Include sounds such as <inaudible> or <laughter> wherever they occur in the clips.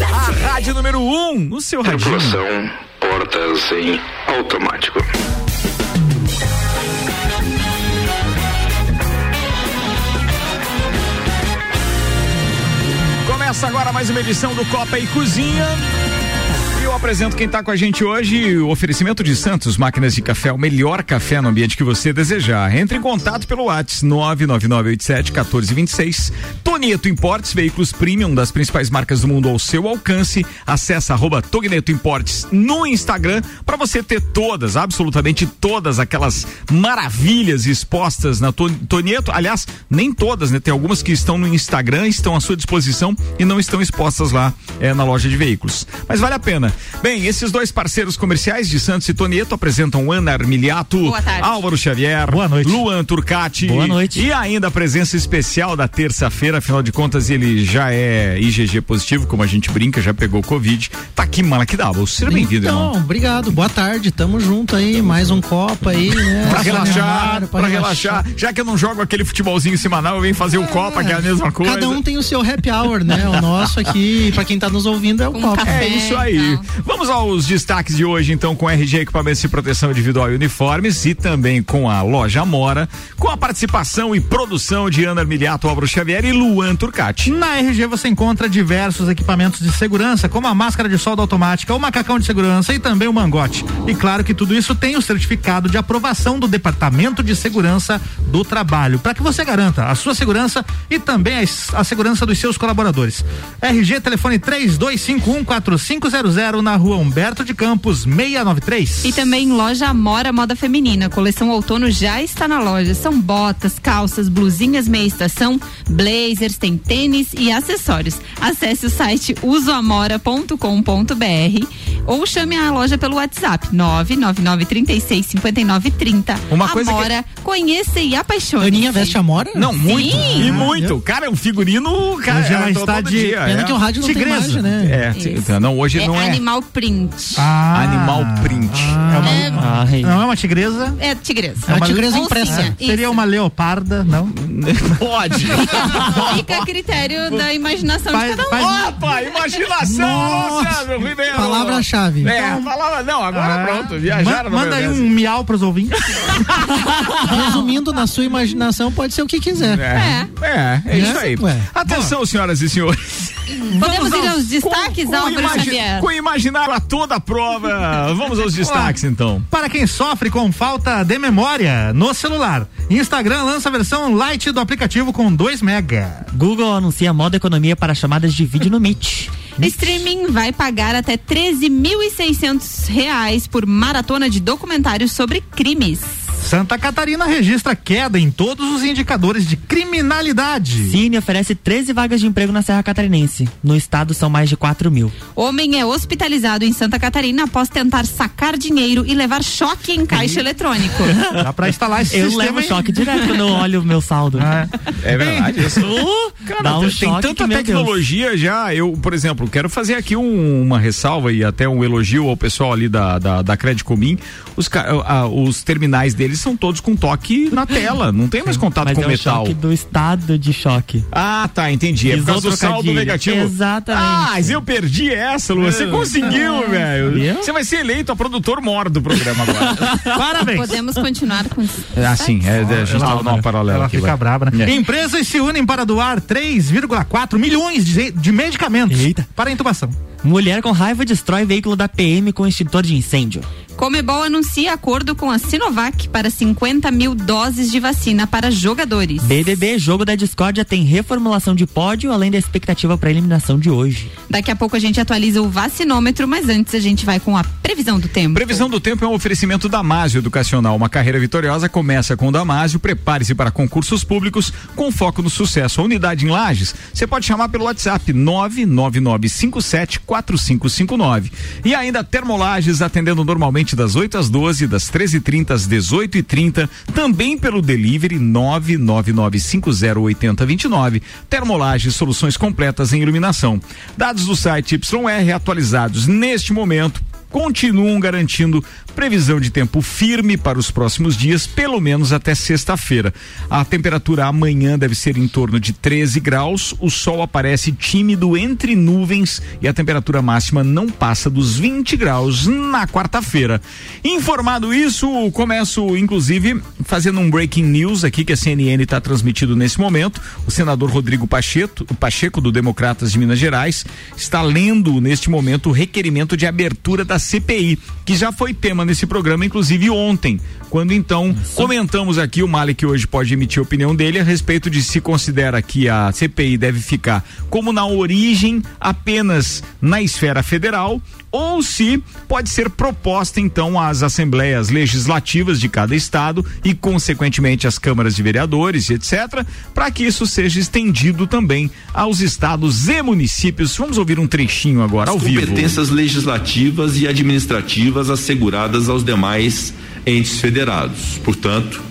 A rádio número 1 um, no seu rádio. Tripulação, portas em automático. Começa agora mais uma edição do Copa e Cozinha apresento quem está com a gente hoje, o oferecimento de Santos Máquinas de Café, o melhor café no ambiente que você desejar. Entre em contato pelo WhatsApp 99987-1426. Tonieto Importes, veículos premium das principais marcas do mundo ao seu alcance. Acesse arroba Togneto Importes no Instagram para você ter todas, absolutamente todas aquelas maravilhas expostas na Tonieto. Aliás, nem todas, né? Tem algumas que estão no Instagram, estão à sua disposição e não estão expostas lá é, na loja de veículos. Mas vale a pena. Bem, esses dois parceiros comerciais de Santos e Tonieto apresentam Ana Armiliato, Álvaro Xavier, Boa noite. Luan Turcati. Boa noite. E ainda a presença especial da terça-feira, afinal de contas ele já é IgG positivo, como a gente brinca, já pegou Covid. Tá aqui, Malaquidaba. Seja bem-vindo, então, irmão. obrigado. Boa tarde. Tamo junto aí, mais um Copa aí, né? pra relaxar, pra, relaxar. Já que eu não jogo aquele futebolzinho semanal, eu venho fazer é, o Copa, que é a mesma coisa. Cada um tem o seu happy hour, né? O nosso aqui, pra quem tá nos ouvindo, é o um Copa. Café, é isso aí. Então. Vamos aos destaques de hoje, então, com RG Equipamentos de Proteção Individual e Uniformes e também com a loja Mora, com a participação e produção de Ana Armiliato, Álvaro Xavier e Luan Turcati. Na RG você encontra diversos equipamentos de segurança, como a máscara de solda automática, o macacão de segurança e também o mangote. E claro que tudo isso tem o certificado de aprovação do Departamento de Segurança do Trabalho, para que você garanta a sua segurança e também a, a segurança dos seus colaboradores. RG telefone 3251 4500 na rua Humberto de Campos, 693. E também loja Amora Moda Feminina. Coleção outono já está na loja. São botas, calças, blusinhas meia estação, blazers, tem tênis e acessórios. Acesse o site usoamora.com.br ou chame a loja pelo WhatsApp 999365930. Uma coisa Amora, que... conheça e apaixone. Aninha veste Amora? Não, muito. Sim. E muito. Cara, é um figurino, cara, já está de dia, Pena é. que o rádio não Tigresa. tem imagem, né? É, Isso. não, hoje é não é. Animal print. Ah, animal print. Ah, é uma, é, não é uma tigresa? É tigresa. É uma tigresa impressa. Seria uma leoparda, não? <laughs> Pode. Fica a critério da imaginação faz, de cada um. Opa, imaginação, Nossa, Ribeiro. Palavra-chave. É, então, palavra, não, agora ah, pronto, viajaram ma Manda aí um miau pros ouvintes. <laughs> Resumindo, na sua imaginação pode ser o que quiser. É, é, é, é isso aí. Ué. Atenção, Bom. senhoras e senhores. Podemos ir aos destaques, com, Álvaro imagi Xavier? Com imaginar a toda a prova. <laughs> Vamos aos destaques, então. Para quem sofre com falta de memória no celular, Instagram lança a versão light do aplicativo com 2 mega. Google anuncia modo economia para chamadas de vídeo no Meet. <laughs> Streaming vai pagar até 13.600 reais por maratona de documentários sobre crimes. Santa Catarina registra queda em todos os indicadores de criminalidade. Cine oferece 13 vagas de emprego na Serra Catarinense. No estado são mais de 4 mil. Homem é hospitalizado em Santa Catarina após tentar sacar dinheiro e levar choque em caixa eletrônico. <laughs> Dá pra instalar esse eu levo choque direto quando eu olho o meu saldo. É, é verdade. Isso. Cara, Dá um tem tanta tecnologia Deus. já. Eu, por exemplo, quero fazer aqui um, uma ressalva e até um elogio ao pessoal ali da, da, da Credicomim. Os, os terminais deles eles são todos com toque na tela, não tem mais contato Mas com é metal. choque do estado de choque. Ah, tá, entendi. É por causa do saldo negativo. Exatamente. Ah, mas eu perdi essa, Lu. Você conseguiu, ah, velho. Você vai ser eleito a produtor mor do programa agora. <laughs> Parabéns. Podemos continuar com isso. Ah, sim. É, a gente tava numa paralela. Ela fica brava, né? É. Empresas se unem para doar 3,4 milhões de, de medicamentos Eita. para intubação. Mulher com raiva destrói veículo da PM com extintor de incêndio. Comebol anuncia acordo com a Sinovac para 50 mil doses de vacina para jogadores. BBB, jogo da discórdia, tem reformulação de pódio, além da expectativa para a eliminação de hoje. Daqui a pouco a gente atualiza o vacinômetro, mas antes a gente vai com a previsão do tempo. Previsão do tempo é um oferecimento Damásio Educacional. Uma carreira vitoriosa começa com Damásio. Prepare-se para concursos públicos com foco no sucesso. A unidade em Lages, você pode chamar pelo WhatsApp 999574559. E ainda Termolages atendendo normalmente das 8 às 12, das 13h30 às 18h30, também pelo delivery 999508029. Termolage soluções completas em iluminação. Dados do site YR atualizados neste momento continuam garantindo previsão de tempo firme para os próximos dias, pelo menos até sexta-feira. A temperatura amanhã deve ser em torno de 13 graus, o sol aparece tímido entre nuvens e a temperatura máxima não passa dos 20 graus na quarta-feira. Informado isso, começo inclusive fazendo um breaking news aqui que a CNN está transmitindo nesse momento. O senador Rodrigo Pacheco, Pacheco do Democratas de Minas Gerais, está lendo neste momento o requerimento de abertura da CPI, que já foi tema nesse programa, inclusive ontem, quando então comentamos aqui, o Malik hoje pode emitir a opinião dele a respeito de se considera que a CPI deve ficar como na origem apenas na esfera federal ou se pode ser proposta então às assembleias legislativas de cada estado e consequentemente às câmaras de vereadores etc, para que isso seja estendido também aos estados e municípios. Vamos ouvir um trechinho agora ao competências vivo. Competências legislativas e administrativas asseguradas aos demais entes federados. Portanto,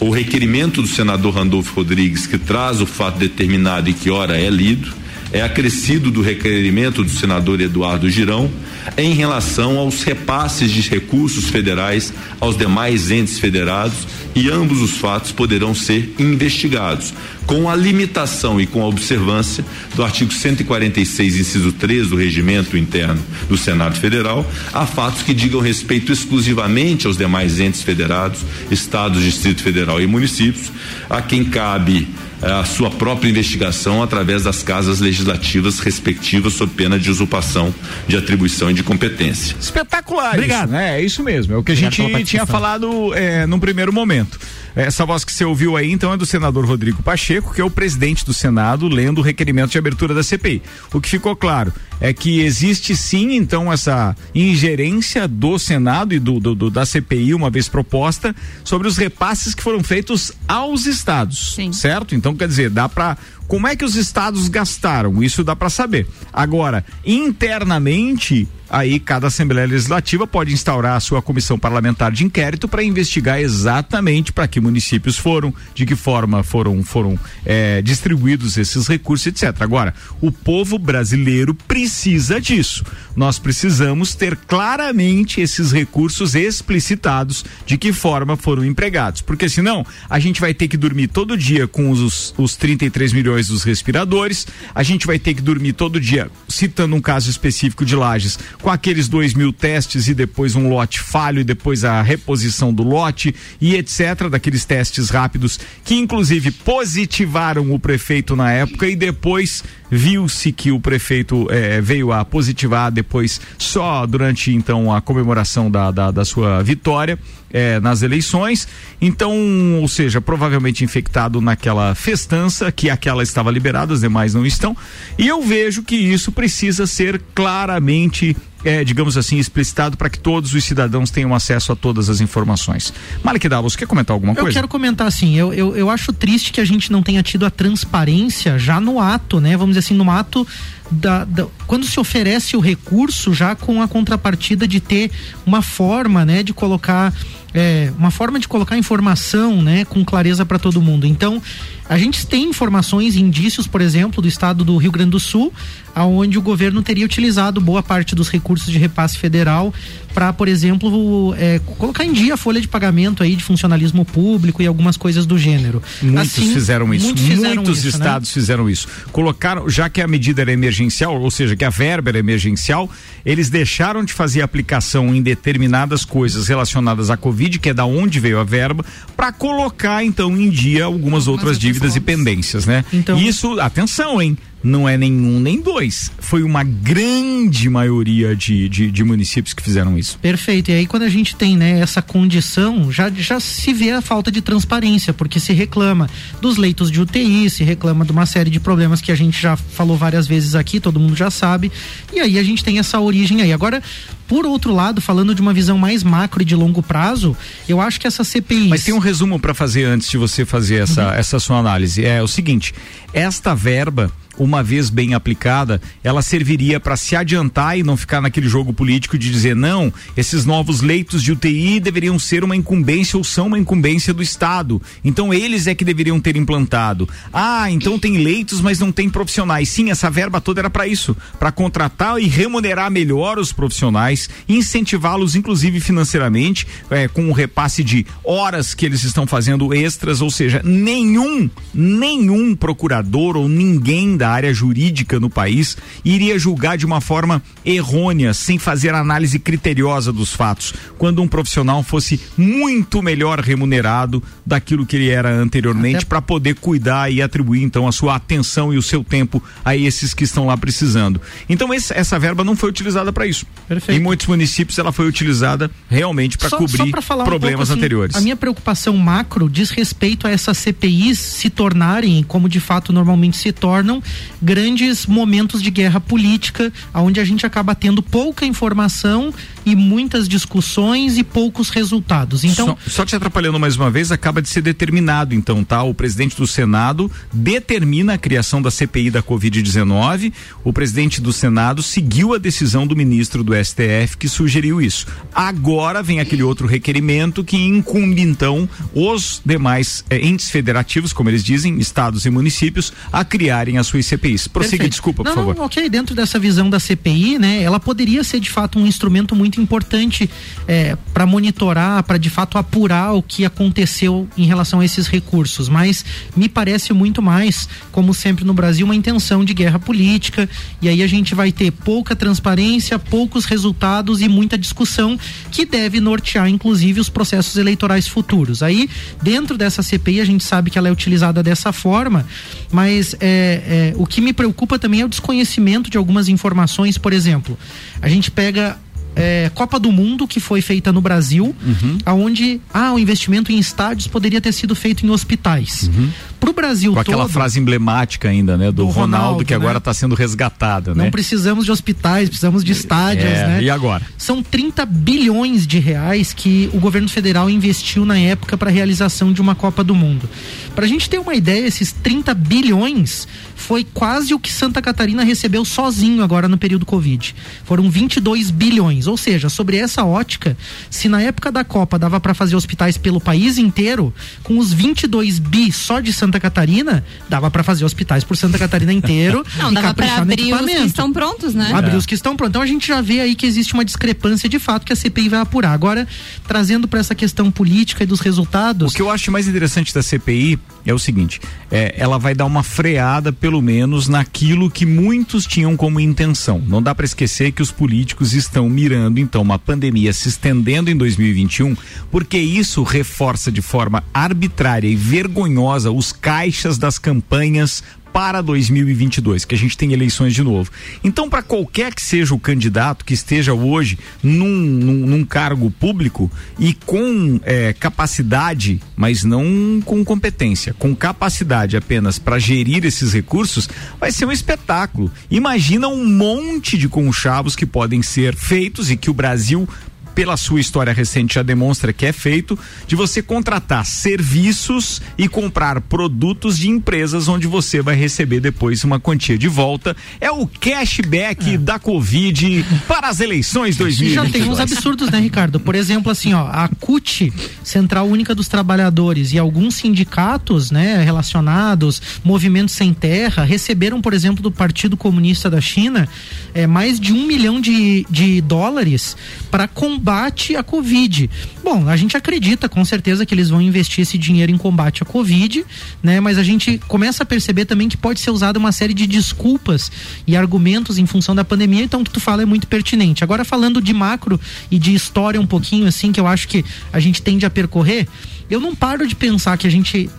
o requerimento do senador Randolfo Rodrigues, que traz o fato determinado e que ora é lido, é acrescido do requerimento do senador Eduardo Girão em relação aos repasses de recursos federais aos demais entes federados e ambos os fatos poderão ser investigados. Com a limitação e com a observância do artigo 146, inciso 3 do regimento interno do Senado Federal, a fatos que digam respeito exclusivamente aos demais entes federados, estados, Distrito Federal e municípios, a quem cabe a sua própria investigação através das casas legislativas respectivas sob pena de usurpação de atribuição e de competência. Espetacular. Obrigado. Isso, né? É isso mesmo. É o que a gente tinha falado é, num primeiro momento. Essa voz que você ouviu aí, então, é do senador Rodrigo Pacheco, que é o presidente do Senado, lendo o requerimento de abertura da CPI. O que ficou claro é que existe sim, então, essa ingerência do Senado e do, do, do da CPI, uma vez proposta, sobre os repasses que foram feitos aos estados. Sim. Certo? Então, quer dizer, dá para como é que os estados gastaram? Isso dá para saber. Agora, internamente, aí cada Assembleia Legislativa pode instaurar a sua comissão parlamentar de inquérito para investigar exatamente para que municípios foram, de que forma foram foram é, distribuídos esses recursos, etc. Agora, o povo brasileiro precisa disso. Nós precisamos ter claramente esses recursos explicitados de que forma foram empregados, porque senão a gente vai ter que dormir todo dia com os, os 33 milhões dos respiradores, a gente vai ter que dormir todo dia, citando um caso específico de Lages, com aqueles dois mil testes e depois um lote falho e depois a reposição do lote e etc. Daqueles testes rápidos que inclusive positivaram o prefeito na época e depois viu-se que o prefeito eh, veio a positivar depois só durante então a comemoração da, da, da sua vitória eh, nas eleições. Então, ou seja, provavelmente infectado naquela festança que aquela estava liberada, as demais não estão. E eu vejo que isso precisa ser claramente é, digamos assim, explicitado para que todos os cidadãos tenham acesso a todas as informações. Malik Davos, quer comentar alguma coisa? Eu quero comentar assim, eu, eu, eu acho triste que a gente não tenha tido a transparência já no ato, né? Vamos dizer assim, no ato da, da, quando se oferece o recurso já com a contrapartida de ter uma forma, né, de colocar é, uma forma de colocar informação, né, com clareza para todo mundo. Então, a gente tem informações, indícios, por exemplo, do estado do Rio Grande do Sul, aonde o governo teria utilizado boa parte dos recursos de repasse federal para, por exemplo, é, colocar em dia a folha de pagamento aí de funcionalismo público e algumas coisas do gênero. Muitos assim, fizeram isso. Muitos, fizeram muitos isso, né? estados né? fizeram isso. Colocaram, já que a medida era emergencial, ou seja, que a verba era emergencial, eles deixaram de fazer aplicação em determinadas coisas relacionadas à Covid, que é da onde veio a verba, para colocar então em dia algumas outras dívidas e pendências, né? Então, isso, atenção, hein? Não é nenhum nem dois. Foi uma grande maioria de, de, de, municípios que fizeram isso. Perfeito. E aí, quando a gente tem né, essa condição, já, já se vê a falta de transparência, porque se reclama dos leitos de UTI, se reclama de uma série de problemas que a gente já falou várias vezes aqui, todo mundo já sabe. E aí a gente tem essa origem aí. Agora, por outro lado, falando de uma visão mais macro e de longo prazo, eu acho que essa CPI. Mas tem um resumo para fazer antes de você fazer essa, uhum. essa sua análise. É o seguinte: esta verba uma vez bem aplicada, ela serviria para se adiantar e não ficar naquele jogo político de dizer não, esses novos leitos de UTI deveriam ser uma incumbência ou são uma incumbência do Estado. Então eles é que deveriam ter implantado. Ah, então tem leitos, mas não tem profissionais. Sim, essa verba toda era para isso, para contratar e remunerar melhor os profissionais, incentivá-los inclusive financeiramente, é, com o repasse de horas que eles estão fazendo extras, ou seja, nenhum, nenhum procurador ou ninguém da área jurídica no país iria julgar de uma forma errônea, sem fazer análise criteriosa dos fatos, quando um profissional fosse muito melhor remunerado daquilo que ele era anteriormente para poder cuidar e atribuir então a sua atenção e o seu tempo a esses que estão lá precisando. Então esse, essa verba não foi utilizada para isso. Perfeito. Em muitos municípios ela foi utilizada realmente para cobrir só problemas um pouco, assim, anteriores. A minha preocupação macro diz respeito a essas CPIs se tornarem, como de fato normalmente se tornam, grandes momentos de guerra política, onde a gente acaba tendo pouca informação e muitas discussões e poucos resultados. Então, só, só te atrapalhando mais uma vez, acaba de ser determinado, então, tá? O presidente do Senado determina a criação da CPI da Covid-19. O presidente do Senado seguiu a decisão do ministro do STF que sugeriu isso. Agora vem aquele outro requerimento que incumbe, então, os demais eh, entes federativos, como eles dizem, estados e municípios, a criarem as suas CPIs. Prossiga, Perfeito. desculpa, por não, favor. Não, ok, dentro dessa visão da CPI, né, ela poderia ser de fato um instrumento muito importante é, para monitorar, para de fato apurar o que aconteceu em relação a esses recursos. Mas me parece muito mais, como sempre no Brasil, uma intenção de guerra política. E aí a gente vai ter pouca transparência, poucos resultados e muita discussão que deve nortear, inclusive, os processos eleitorais futuros. Aí, dentro dessa CPI, a gente sabe que ela é utilizada dessa forma, mas é, é, o que me preocupa também é o desconhecimento de algumas informações. Por exemplo, a gente pega é, Copa do Mundo que foi feita no Brasil, uhum. aonde ah, o investimento em estádios poderia ter sido feito em hospitais. Uhum. Para o Brasil Com todo. aquela frase emblemática ainda, né, do, do Ronaldo, Ronaldo, que né? agora está sendo resgatada, Não né? precisamos de hospitais, precisamos de estádios, é, né? E agora? São 30 bilhões de reais que o governo federal investiu na época para a realização de uma Copa do Mundo. Para a gente ter uma ideia, esses 30 bilhões foi quase o que Santa Catarina recebeu sozinho agora no período Covid. Foram 22 bilhões. Ou seja, sobre essa ótica, se na época da Copa dava para fazer hospitais pelo país inteiro, com os 22 bi só de Santa Catarina, dava para fazer hospitais por Santa Catarina inteiro. <laughs> Não, e dava para abrir os que estão prontos, né? Abrir é. os que estão prontos. Então a gente já vê aí que existe uma discrepância de fato que a CPI vai apurar. Agora, trazendo para essa questão política e dos resultados. O que eu acho mais interessante da CPI é o seguinte: é, ela vai dar uma freada, pelo menos, naquilo que muitos tinham como intenção. Não dá para esquecer que os políticos estão mirando, então, uma pandemia se estendendo em 2021, porque isso reforça de forma arbitrária e vergonhosa os caixas das campanhas para 2022, que a gente tem eleições de novo. Então, para qualquer que seja o candidato que esteja hoje num, num, num cargo público e com é, capacidade, mas não com competência, com capacidade apenas para gerir esses recursos, vai ser um espetáculo. Imagina um monte de conchavos que podem ser feitos e que o Brasil pela sua história recente já demonstra que é feito, de você contratar serviços e comprar produtos de empresas onde você vai receber depois uma quantia de volta. É o cashback é. da Covid para as eleições 2022. Já tem uns absurdos, né, Ricardo? Por exemplo, assim, ó, a CUT, Central Única dos Trabalhadores, e alguns sindicatos, né, relacionados, movimentos sem terra, receberam, por exemplo, do Partido Comunista da China, é, mais de um milhão de, de dólares para combater combate à Covid. Bom, a gente acredita com certeza que eles vão investir esse dinheiro em combate à Covid, né? Mas a gente começa a perceber também que pode ser usada uma série de desculpas e argumentos em função da pandemia, então o que tu fala é muito pertinente. Agora falando de macro e de história um pouquinho assim, que eu acho que a gente tende a percorrer, eu não paro de pensar que a gente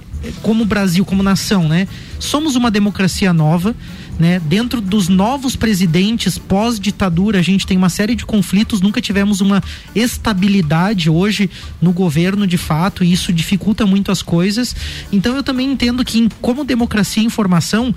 como Brasil, como nação, né? Somos uma democracia nova, né? Dentro dos novos presidentes pós-ditadura, a gente tem uma série de conflitos, nunca tivemos uma estabilidade hoje no governo de fato, e isso dificulta muito as coisas. Então eu também entendo que, como democracia e informação,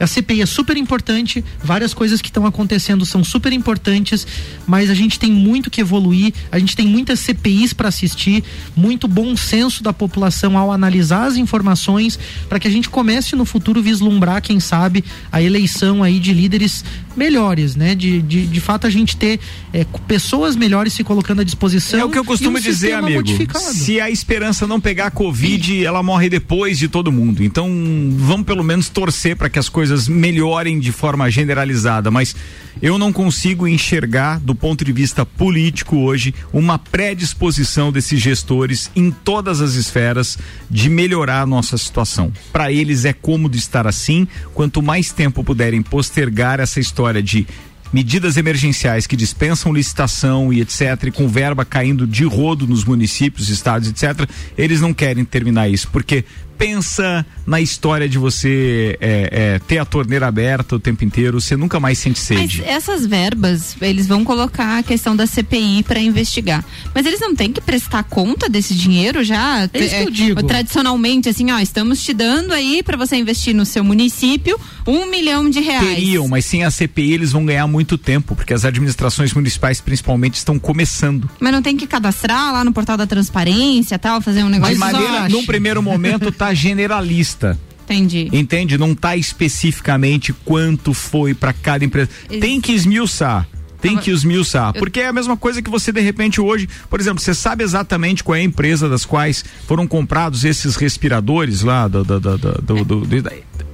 A CPI é super importante, várias coisas que estão acontecendo são super importantes, mas a gente tem muito que evoluir, a gente tem muitas CPIs para assistir, muito bom senso da população ao analisar as informações, para que a gente comece no futuro vislumbrar, quem sabe, a eleição aí de líderes melhores, né? De, de, de fato a gente ter é, pessoas melhores se colocando à disposição. É o que eu costumo um dizer, amigo. modificado. Se a esperança não pegar a Covid, ela morre depois de todo mundo. Então, vamos pelo menos torcer para que as coisas melhorem de forma generalizada. Mas eu não consigo enxergar, do ponto de vista político hoje, uma predisposição desses gestores em todas as esferas de melhorar a nossa situação. Para eles é cômodo estar assim. Quanto mais tempo puderem postergar essa história de medidas emergenciais que dispensam licitação e etc, e com verba caindo de rodo nos municípios, estados, etc, eles não querem terminar isso, porque pensa na história de você é, é, ter a torneira aberta o tempo inteiro, você nunca mais sente Mas sede. essas verbas, eles vão colocar a questão da CPI para investigar. Mas eles não têm que prestar conta desse dinheiro já? É isso que eu digo. Tradicionalmente, assim, ó, estamos te dando aí para você investir no seu município um milhão de reais. Teriam, mas sem a CPI eles vão ganhar muito tempo, porque as administrações municipais principalmente estão começando. Mas não tem que cadastrar lá no portal da transparência tal, fazer um De negócio. Mas só- maneira, num primeiro momento tá generalista. Entendi. Entende? Não tá especificamente quanto foi para cada empresa. Ex- Tem que esmiuçar. Tem que esmiuçar. Porque é a mesma coisa que você, de repente, hoje, por exemplo, você sabe exatamente qual é a empresa das quais foram comprados esses respiradores lá do. do, do, do- do- do-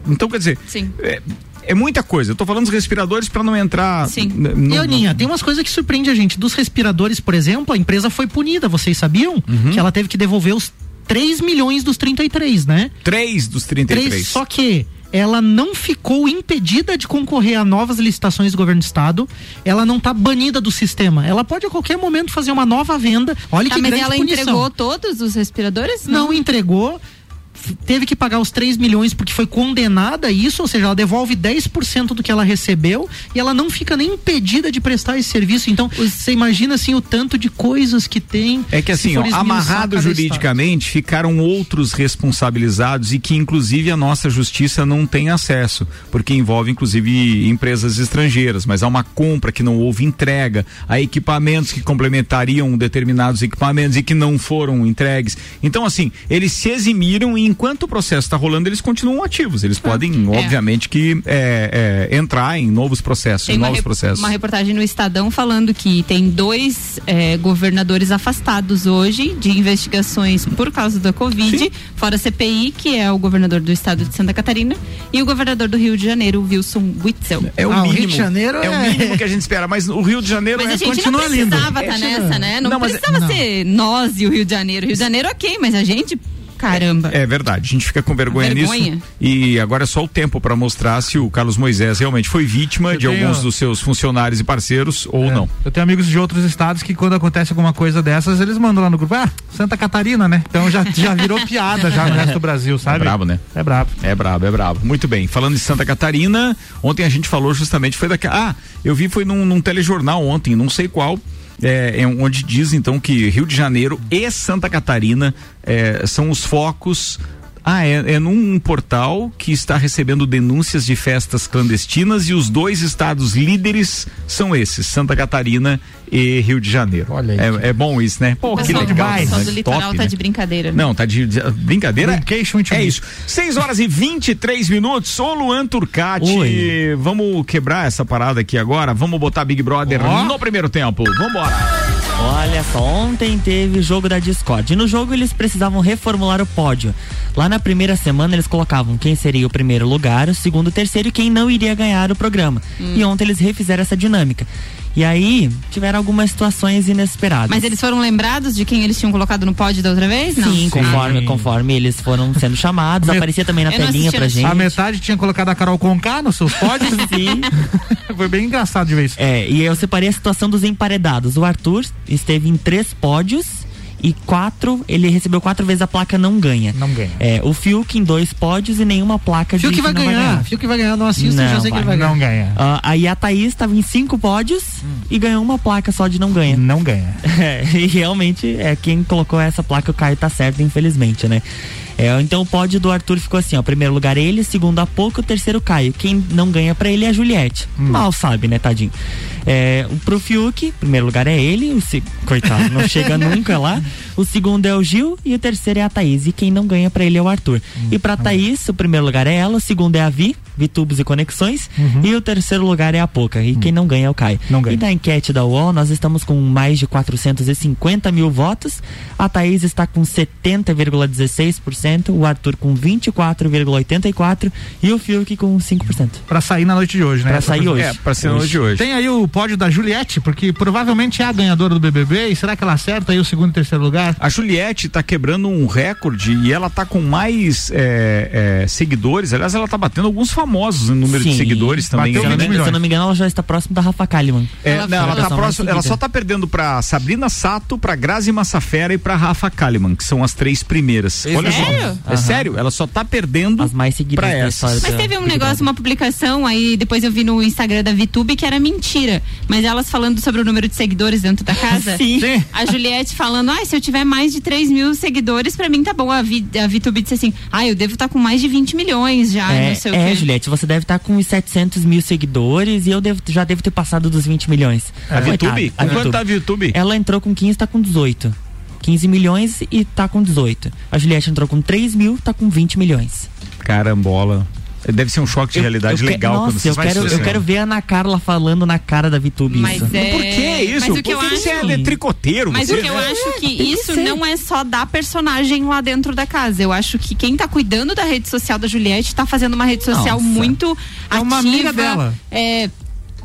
então, quer dizer. Sim. É, é muita coisa. Eu tô falando dos respiradores para não entrar. Sim. no- E Aninha, tem umas coisas que surpreende a gente. Dos respiradores, por exemplo, a empresa foi punida, vocês sabiam? Uhum. Que ela teve que devolver os 3 milhões dos 33, né? Três dos 33. Três, só que ela não ficou impedida de concorrer a novas licitações do governo do estado. Ela não tá banida do sistema. Ela pode a qualquer momento fazer uma nova venda. Olha Tá, que mas grande ela punição. entregou todos os respiradores? Não entregou. Teve que pagar os 3 milhões porque foi condenada a isso, ou seja, ela devolve 10% do que ela recebeu e ela não fica nem impedida de prestar esse serviço. Então, você imagina assim o tanto de coisas que tem. É que assim, ó, amarrado juridicamente, ficaram outros responsabilizados e que inclusive a nossa justiça não tem acesso, porque envolve inclusive empresas estrangeiras, mas há uma compra que não houve entrega, há equipamentos que complementariam determinados equipamentos e que não foram entregues. Então assim, eles se eximiram e enquanto o processo está rolando, eles continuam ativos. Eles podem, É. obviamente, que é, é, entrar em novos processos, Tem uma, novos re- processos. uma reportagem no Estadão falando que tem dois eh, governadores afastados hoje de investigações por causa da Covid, Sim. fora a CPI, que é o governador do estado de Santa Catarina, e o governador do Rio de Janeiro, Wilson Witzel. É o Ah, o mínimo. Rio de Janeiro é o é- mínimo que a gente espera, mas o Rio de Janeiro Mas é, a gente não continua lindo. precisava estar É, nessa, né? Não, Não, mas- precisava não. ser nós e o Rio de Janeiro. Rio de Janeiro, ok, mas a gente, caramba. É verdade, a gente fica com vergonha, Vergonha. nisso. E agora é só o tempo para mostrar se o Carlos Moisés realmente foi vítima Eu de tenho- alguns dos seus funcionários e parceiros ou É. não. Eu tenho amigos de outros estados que quando acontece alguma coisa dessas, eles mandam lá no grupo, ah, Santa Catarina, né? Então já, já virou <laughs> piada já no resto do Brasil, sabe? É brabo, né? É brabo. É brabo, é brabo. Muito bem. Falando de Santa Catarina, ontem a gente falou justamente, foi daquela. Ah, eu vi foi num, num telejornal ontem, não sei qual. É, é onde diz então que Rio de Janeiro e Santa Catarina é, são os focos. Ah, é, é num portal que está recebendo denúncias de festas clandestinas e os dois estados líderes são esses, Santa Catarina e Rio de Janeiro. Olha aí. É, é bom isso, né? Pô, o que legal. o pessoal do né? litoral Top, tá né? de brincadeira. né? Não, tá de, de- brincadeira. Brincation É isso. 6 horas e 23 minutos. Ô Luan Turcati, Oi. vamos quebrar essa parada aqui agora. Vamos botar Big Brother Ó. no primeiro tempo. Vambora. Olha só, ontem teve jogo da Discord. E no jogo eles precisavam reformular o pódio. Lá na primeira semana eles colocavam quem seria o primeiro lugar, o segundo, o terceiro e quem não iria ganhar o programa. E ontem eles refizeram essa dinâmica. E aí tiveram algumas situações inesperadas. Mas eles foram lembrados de quem eles tinham colocado no pódio da outra vez? Não. Sim, conforme, Sim. conforme eles foram sendo chamados, <laughs> aparecia também na Eu telinha pra gente. A metade tinha colocado a Carol Conká nos seus pódios. <laughs> Sim. <laughs> Foi bem engraçado de ver isso. É, e eu separei a situação dos emparedados. O Arthur esteve em três pódios e quatro, ele recebeu quatro vezes a placa não ganha. Não ganha. É, o Fiuk em dois pódios e nenhuma placa Fio de que vai não ganhar, Fio que vai ganhar, não assista, Não, já sei que vai, ele vai ganhar. Não ganha. Ah, aí a Thaís estava em cinco pódios e ganhou uma placa só de não ganha. Não ganha. <laughs> É, e realmente é quem colocou essa placa, o Caio tá certo, infelizmente, né? É, então o pódio do Arthur ficou assim, ó, primeiro lugar ele, segundo a pouco, o terceiro Caio. Quem não ganha pra ele é a Juliette. Mal sabe, né, tadinho. É, o- pro Fiuk, primeiro lugar é ele, o se- coitado, não chega <laughs> nunca lá. O segundo é o Gil e o terceiro é a Thaís. E quem não ganha pra ele é o Arthur. E pra Thaís, o primeiro lugar é ela, o segundo é a Vi, Vitubos e Conexões, e o terceiro lugar é a Poca. E quem não ganha é o Caio. Não ganha. E na enquete da UOL, nós estamos com mais de 450 mil votos. A Thaís está com 70,16%, o Arthur com 24,84% e o Fiuk com 5%. Pra sair na noite de hoje, né? Pra Essa sair coisa- hoje. É, pra ser hoje de hoje. Tem aí o pódio da Juliette, porque provavelmente é a ganhadora do BBB. E será que ela acerta aí o segundo e terceiro lugar? A Juliette tá quebrando um recorde e ela tá com mais é, é, seguidores. Aliás, ela tá batendo alguns famosos no número de Sim. seguidores também. Se eu, não né? se eu não me engano, ela já está próximo da Rafa Kalimann. É, Ela não, ela, tá próxima, ela só tá perdendo pra Sabrina Sato, pra Grazi Massafera e pra Rafa Kalimann, que são as três primeiras. Olha só. Sério? É sério, ela só tá perdendo As mais seguidas pra da essas. história. Mas teve um negócio, uma publicação, aí depois eu vi no Instagram da VTube que era mentira. Mas elas falando sobre o número de seguidores dentro da casa. <laughs> Sim. Sim. A Juliette falando, ah, se eu tiver mais de 3 mil seguidores, pra mim tá bom. A, Vi, a VTube disse assim, ah, eu devo estar com mais de 20 milhões já, É, não sei o é, quê. Juliette, você deve estar com uns 700 mil seguidores e eu devo- já devo ter passado dos 20 milhões. A Coitada, VTube? a Com quanto tá a VTube? Ela entrou com 15, tá com 18. 15 milhões e tá com 18. A Juliette entrou com 3 mil, tá com 20 milhões. Carambola. Deve ser um choque de realidade eu que- legal Nossa, quando vocês eu quero, eu quero ver a Ana Carla falando na cara da VTube Mas isso. é- Por que isso? Mas o que eu acho- você é tricoteiro? Mas você, o que eu né? acho que que isso ser. não é só da personagem lá dentro da casa. Eu acho que quem tá cuidando da rede social da Juliette tá fazendo uma rede social Nossa. muito É uma ativa. amiga dela. É,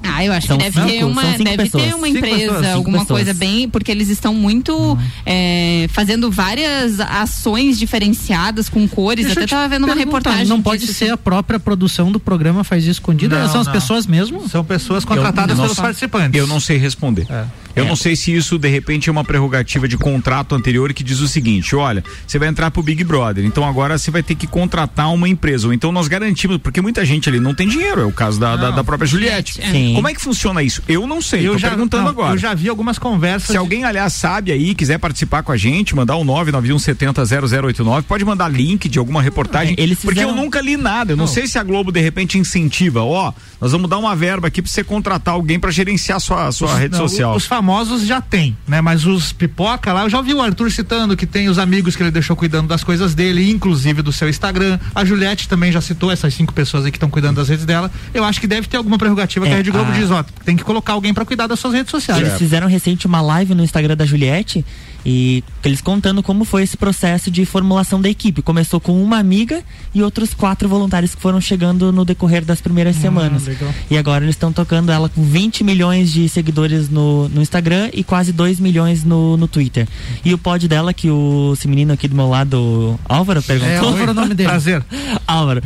ah, eu acho São que deve cinco, ter uma, deve pessoas. ter uma empresa, pessoas, alguma pessoas. coisa bem, porque eles estão muito é, fazendo várias ações diferenciadas com cores. Deixa Até eu te tava vendo uma reportagem. Não pode disso, ser assim. a própria produção do programa faz isso escondida? Não, São as não. pessoas mesmo? São pessoas contratadas não pelos participantes. Eu não sei responder. É. Eu não sei se isso de repente é uma prerrogativa de contrato anterior que diz o seguinte: olha, você vai entrar pro Big Brother, então agora você vai ter que contratar uma empresa. Ou então nós garantimos, porque muita gente ali não tem dinheiro, é o caso da, da, da própria Juliette. É. Sim. Como é que funciona isso? Eu não sei, Eu tô já, perguntando não, agora. Eu já vi algumas conversas. Se alguém, aliás, sabe aí, quiser participar com a gente, mandar o 991700089, pode mandar link de alguma reportagem. É, eles Porque eu fizeram- nunca li nada. Eu não, sei se a Globo, de repente, incentiva. Ó, nós vamos dar uma verba aqui pra você contratar alguém pra gerenciar sua, sua rede Não, social. Os famosos já tem, né? Mas os pipoca lá, eu já ouvi o Arthur citando que tem os amigos que ele deixou cuidando das coisas dele, inclusive do seu Instagram. A Juliette também já citou essas cinco pessoas aí que estão cuidando das redes dela. Eu acho que deve ter alguma prerrogativa que É, a Rede Globo a- diz, ó, tem que colocar alguém pra cuidar das suas redes sociais. Eles fizeram recente uma live no Instagram da Juliette e eles contando como foi esse processo de formulação da equipe. Começou com uma amiga e outros quatro voluntários que foram chegando no decorrer das primeiras semanas. legal. E agora eles estão tocando ela com 20 milhões de seguidores no, no Instagram e quase 2 milhões no, no Twitter. E o pod dela, que o esse menino aqui do meu lado, o Álvaro, perguntou. É, Álvaro é o nome dele. Prazer. Álvaro.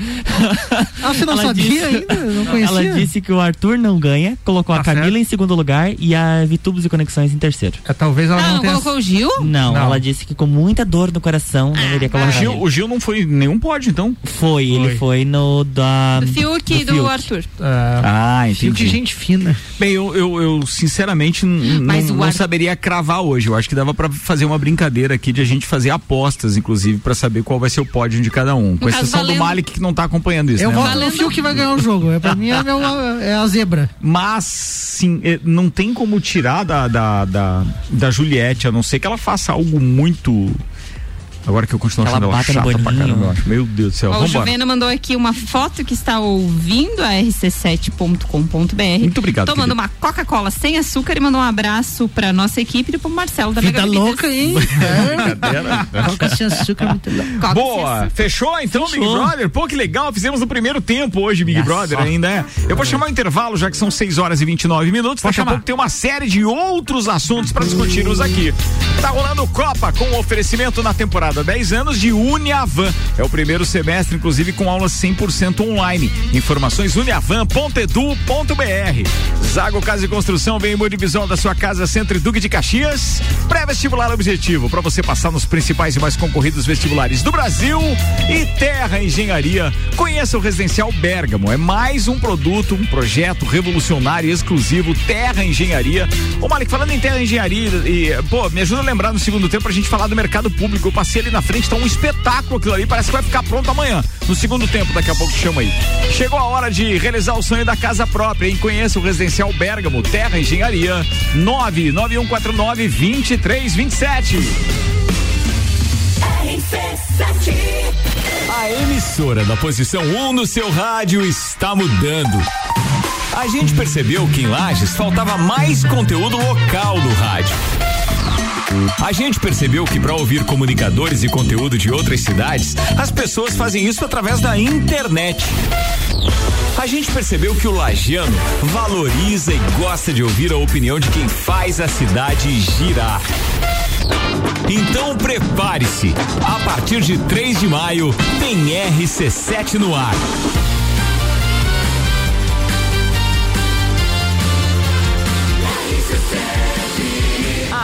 Ah, você não Ela sabia disse- ainda? Não conhecia? Ela disse que o Arthur não ganha, colocou Tá a Camila certo. em segundo lugar e a Vitubos e Conexões em terceiro. É, talvez ela Ah, não não tenha. colocou o Gil? Não, Não. ela disse que com muita dor no coração não iria O colocar. Gil, ele. o Gil não foi em nenhum pódio, então. Foi, ele Foi. foi no da. Do Fiuk e do, Fiuk. Arthur. É, Ah, Filho de gente fina. Bem, eu, eu, eu, sinceramente Mas não, o não Ar- saberia cravar hoje. Eu acho que dava pra fazer uma brincadeira aqui de a gente fazer apostas, inclusive, pra saber qual vai ser o pódio de cada um. Com caso, exceção do valendo- Malik que não tá acompanhando isso, Eu né? voto no Fio que vai ganhar o jogo. É, pra mim é, meu, é a zebra. Mas, sim, eh, não tem como tirar da, da, da, da Juliette, a não ser que ela faça algo muito. Agora que eu continuo achando ela no chata pra caramba, eu acho. Meu Deus do céu. Ó, o. Juvena mandou aqui uma foto que está ouvindo a rc7.com.br. Muito obrigado, Tomando querido. uma Coca-Cola sem açúcar e mandou um abraço pra nossa equipe e pro Marcelo da Vida Mega louca, hein? <laughs> Brincadeira. Coca sem açúcar, muito louco. Coca sem Boa, fechou então, Big Fechou. Brother? Pô, que legal, fizemos no primeiro tempo hoje, Big Olha Brother só. ainda, é. Eu vou chamar o intervalo, já que são 6 horas e 29 minutos. Daqui a chamar. pouco tem uma série de outros assuntos para discutirmos aqui. Tá rolando Copa com oferecimento na temporada 10 anos de Uniavan. É o primeiro semestre, inclusive, com aulas 100% online. Informações uniavan.edu.br. Zago Casa e Construção vem em Visual da sua casa, Centro e Duque de Caxias. Pré-vestibular objetivo para você passar nos principais e mais concorridos vestibulares do Brasil. E Terra Engenharia. Conheça o Residencial Bergamo. É mais um produto, um projeto revolucionário e exclusivo. Terra Engenharia. Ô, Malik, falando em Terra Engenharia, e, pô, me ajuda a lembrar no segundo tempo pra gente falar do mercado público. Eu passei ali na frente, tá um espetáculo aquilo ali, parece que vai ficar pronto amanhã. No segundo tempo, daqui a pouco chama aí. Chegou a hora de realizar o sonho da casa própria, hein? Conheça o Residencial Bergamo, Terra Engenharia, 99149 2327. A emissora da posição 1 um no seu rádio está mudando. A gente percebeu que em Lages faltava mais conteúdo local no rádio. A gente percebeu que para ouvir comunicadores e conteúdo de outras cidades, as pessoas fazem isso através da internet. A gente percebeu que o lagiano valoriza e gosta de ouvir a opinião de quem faz a cidade girar. Então prepare-se. A partir de 3 de maio tem RC7 no ar.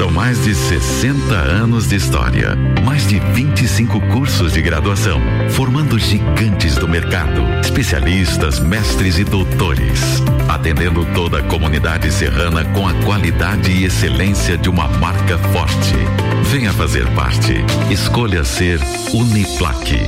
São mais de 60 anos de história, mais de 25 cursos de graduação, formando gigantes do mercado, especialistas, mestres e doutores, atendendo toda a comunidade serrana com a qualidade e excelência de uma marca forte. Venha fazer parte. Escolha ser Uniplaque.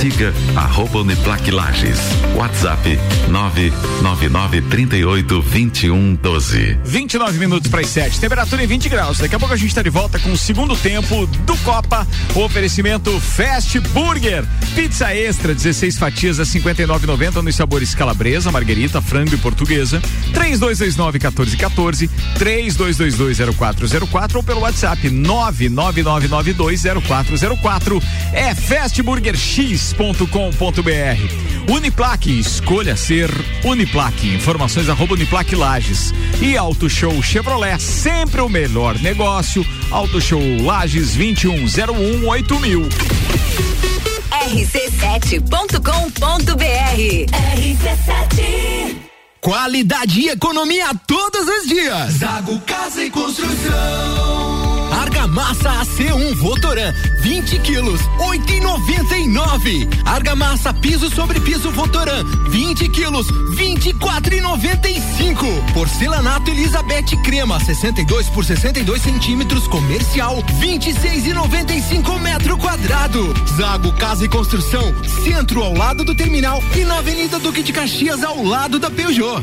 Siga arroba Uniplaque Lages. WhatsApp 999382112. 29 minutos para as 7. Temperatura em 20 graus. Daqui a pouco a gente está de volta com o segundo tempo do Copa. Oferecimento Fast Burger. Pizza extra, 16 fatias a 59,90 nos sabores calabresa, marguerita, frango e portuguesa. 3229 1414 32220404 ou pelo WhatsApp 999920404. É fastburgerx.com.br. Uniplaque, escolha ser Uniplaque. Informações arroba Uniplaque Lages. E Auto Show Chevrolet, sempre o melhor negócio. Auto Show Lages 2101 mil. rc7.com.br RC7 Qualidade e economia todos os dias. Zago Casa e Construção. Argamassa AC1 Votoran, 20 quilos, 8,99. Argamassa piso sobre piso Votoran, 20 quilos, 24,95. Porcelanato Elizabeth Crema, 62 por 62 centímetros, comercial, 26,95 metro quadrado. Zago Casa e Construção, centro ao lado do terminal e na Avenida Duque de Caxias ao lado da Peugeot.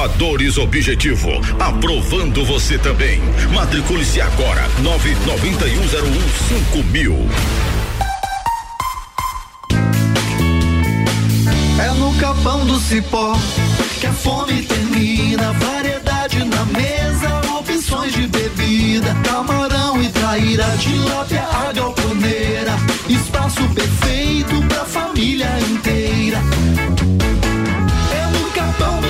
Aprovadores Objetivo, aprovando você também. Matricule-se agora, nove noventa e um zero um cinco mil. É no capão do cipó que a fome termina. Variedade na mesa, opções de bebida. Camarão e traíra, tilápia, a galponeira. Espaço perfeito pra família inteira. É no capão do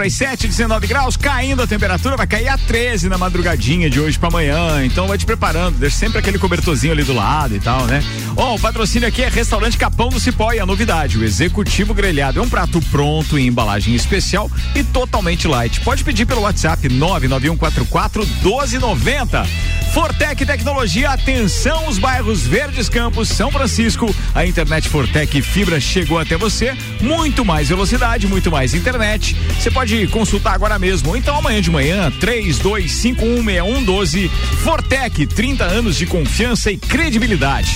para as 7, 19 graus, caindo a temperatura, vai cair a 13 na madrugadinha de hoje para amanhã. Então vai te preparando, deixa sempre aquele cobertorzinho ali do lado e tal, né? Ó, o patrocínio aqui é Restaurante Capão do Cipó e a novidade, o executivo grelhado é um prato pronto em embalagem especial e totalmente light. Pode pedir pelo WhatsApp 99144 1290. Fortec Tecnologia, atenção, os bairros Verdes Campos, São Francisco. A internet Fortec Fibra chegou até você. Muito mais velocidade, muito mais internet. Você pode consultar agora mesmo. Ou então amanhã de manhã, 32516112. Fortec, 30 anos de confiança e credibilidade.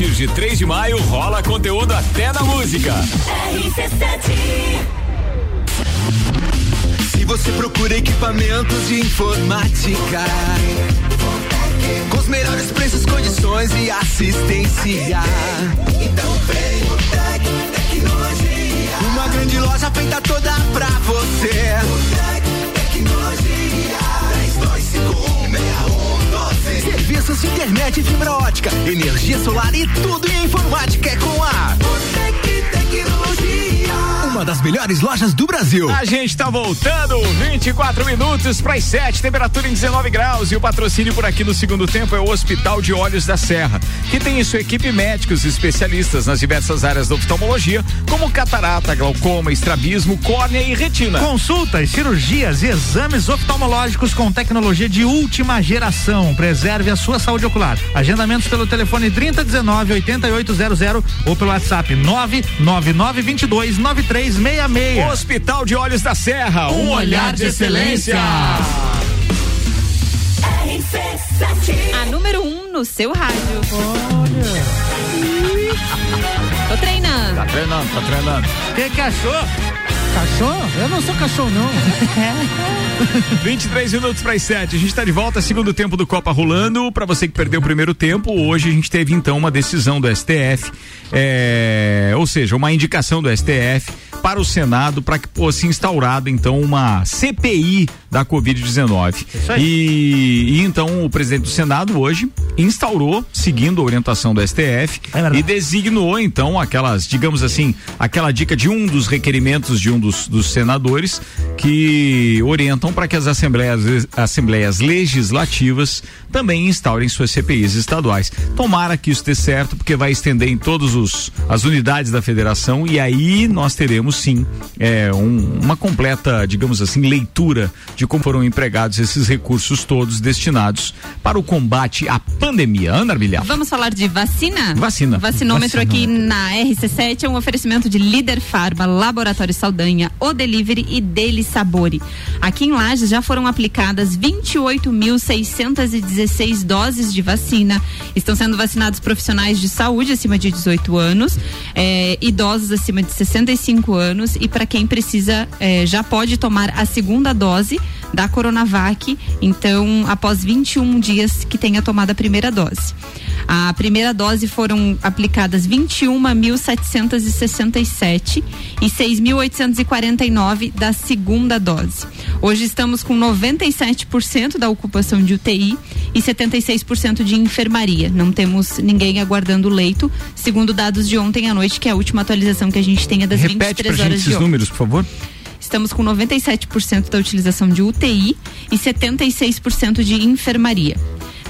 Partir de 3 de maio rola conteúdo até na música. Se você procura equipamentos de informática, com os melhores preços, condições e assistência, então vem o Tec Tecnologia. Uma grande loja feita toda pra você. Serviços de internet fibra ótica, energia solar e tudo em informática é com a Tecnologia. Uma das melhores lojas do Brasil. A gente tá voltando, 24 minutos para as 7, temperatura em 19 graus. E o patrocínio por aqui no segundo tempo é o Hospital de Olhos da Serra, que tem em sua equipe médicos especialistas nas diversas áreas da oftalmologia, como catarata, glaucoma, estrabismo, córnea e retina. Consultas, cirurgias e exames oftalmológicos com tecnologia de última geração. Preserve a sua saúde ocular. Agendamentos pelo telefone 3019 8800 ou pelo WhatsApp 99922 9366. Hospital de Olhos da Serra, um, olhar de excelência. A número 1 um no seu rádio. Olha. Tô treinando. Tá treinando, tá treinando. O que? Cachorro? Eu não sou cachorro, não. <laughs> 23 minutos para as 7. A gente está de volta, segundo tempo do Copa rolando. Para você que perdeu o primeiro tempo, hoje a gente teve então uma decisão do STF, é, ou seja, uma indicação do STF para o Senado para que fosse instaurada então uma CPI da Covid-19. E, e então o presidente do Senado hoje instaurou, seguindo a orientação do STF, e designou então aquelas, digamos assim, aquela dica de um dos requerimentos de um dos, dos senadores que orientam para que as assembleias, assembleias legislativas também instaurem suas CPIs estaduais. Tomara que isso dê certo, porque vai estender em todas as unidades da federação e aí nós teremos sim é, um, uma completa, digamos assim, leitura de como foram empregados esses recursos todos destinados para o combate à pandemia. Ana Arbilhar. Vamos falar de vacina? Vacina. Vacinômetro aqui na RC7 é um oferecimento de Líder Farma, Laboratório Saldanha, O Delivery e Deli Sabore. Aqui em Lages já foram aplicadas 28.616 doses de vacina. Estão sendo vacinados profissionais de saúde acima de 18 anos, eh, idosos acima de 65 anos e para quem precisa eh, já pode tomar a segunda dose da Coronavac, então após 21 dias que tenha tomado a primeira dose. A primeira dose foram aplicadas 21.767 e 6.849 da segunda dose. Hoje estamos com 97% da ocupação de UTI e 76% de enfermaria. Não temos ninguém aguardando leito, segundo dados de ontem à noite, que é a última atualização que a gente tem é das Repete 23 pra horas gente de esses ontem. números, por favor. Estamos com 97% da utilização de UTI e 76% de enfermaria.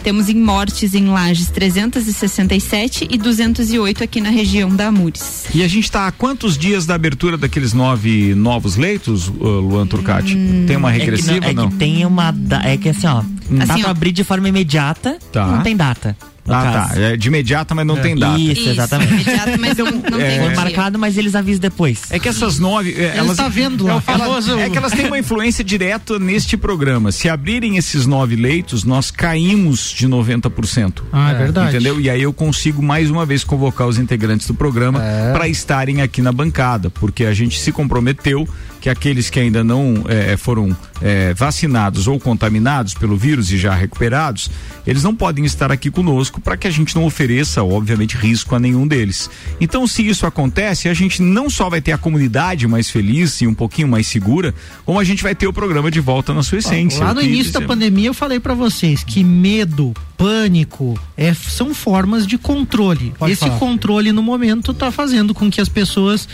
Temos em mortes em Lages 367 e 208 aqui na região da Amures. E a gente está há quantos dias da abertura daqueles nove novos leitos, Luan Turcati? Hum. tem uma É que regressiva não- é não? que tem uma. É que assim, ó. dá Assim, pra ó. abrir de forma imediata. Tá. Não tem data. Ah, caso. tá. É de imediata, mas não tem data. Isso, exatamente. Imediato, mas não, não É. tem Foi dia. marcado, mas eles avisam depois. É que essas nove. é, elas tá vendo é, lá. o famoso- é que elas têm uma influência direta neste programa. Se abrirem esses nove leitos, nós caímos de 90%. Ah, é verdade. Entendeu? E aí eu consigo mais uma vez convocar os integrantes do programa É. para estarem aqui na bancada, porque a gente se comprometeu que aqueles que ainda não eh, foram eh, vacinados ou contaminados pelo vírus e já recuperados, eles não podem estar aqui conosco para que a gente não ofereça, obviamente, risco a nenhum deles. Então, se isso acontece, a gente não só vai ter a comunidade mais feliz e um pouquinho mais segura, como a gente vai ter o programa de volta na sua essência. Lá no início da pandemia eu falei pra vocês que medo, pânico, é, são formas de controle. Pode Esse falar. controle no momento tá fazendo com que as pessoas,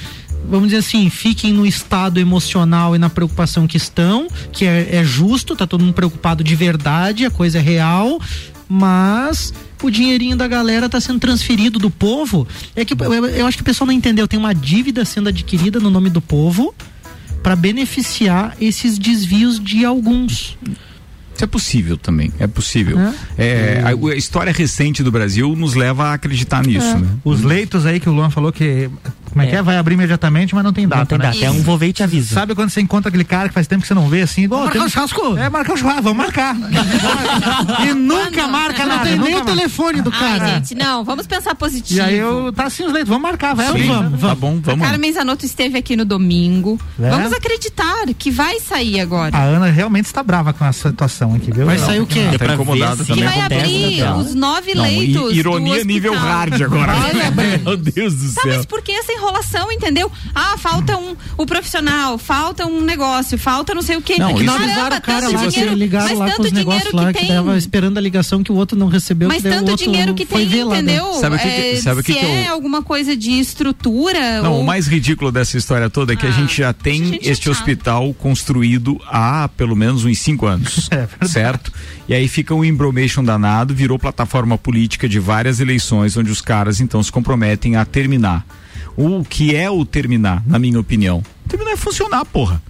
vamos dizer assim, fiquem no estado emocional e na preocupação que estão, que é, é justo, tá todo mundo preocupado de verdade, a coisa é real, mas o dinheirinho da galera tá sendo transferido do povo. É que eu, eu acho que o pessoal não entendeu, tem uma dívida sendo adquirida no nome do povo para beneficiar esses desvios de alguns. Isso é possível também, é possível. É, a, a história recente do Brasil nos leva a acreditar nisso, É. né? Os leitos aí que o Luan falou que. Como é, que é? Vai abrir imediatamente, mas não tem data. tem né? data, é um vou ver e te avisa. Sabe quando você encontra aquele cara que faz tempo que você não vê assim? Igual, Marcar tem- um churrasco? É, marcar um churrasco, vamos marcar. <laughs> e nunca marca Não nada. tem nem o marca. telefone do cara. Ai, gente, não, vamos pensar positivo. E aí eu, tá assim os leitos, vamos marcar, vai Sim, abrir. tá bom, A vamos. Carmen Zanotto esteve aqui no domingo. É? Vamos acreditar que vai sair agora. A Ana realmente está brava com essa situação aqui, viu? Vai sair o quê? Tá incomodada também. vai abrir acontece, os nove Não, leitos. do ironia nível hard agora. <laughs> Meu Deus do Tá, céu. mas por que essa enrolação, entendeu? Ah, falta um o profissional, falta um negócio, falta não sei o quê. Não, É que não isso- avisaram o cara lá, que dinheiro, ligaram mas lá tanto com os negócios dinheiro lá que que, tem. tava esperando a ligação que o outro não recebeu. Mas tanto outro dinheiro que foi tem, entendeu? Sabe o que É, sabe que se que eu- é alguma coisa de estrutura Não, ou... o mais ridículo dessa história toda é que a Ah, gente já tem gente este hospital construído há pelo menos uns cinco anos. <laughs> É certo? E aí fica um embromation danado, virou plataforma política de várias eleições, onde os caras então se comprometem a terminar. O que é o terminar, na minha opinião? Terminar é funcionar, porra.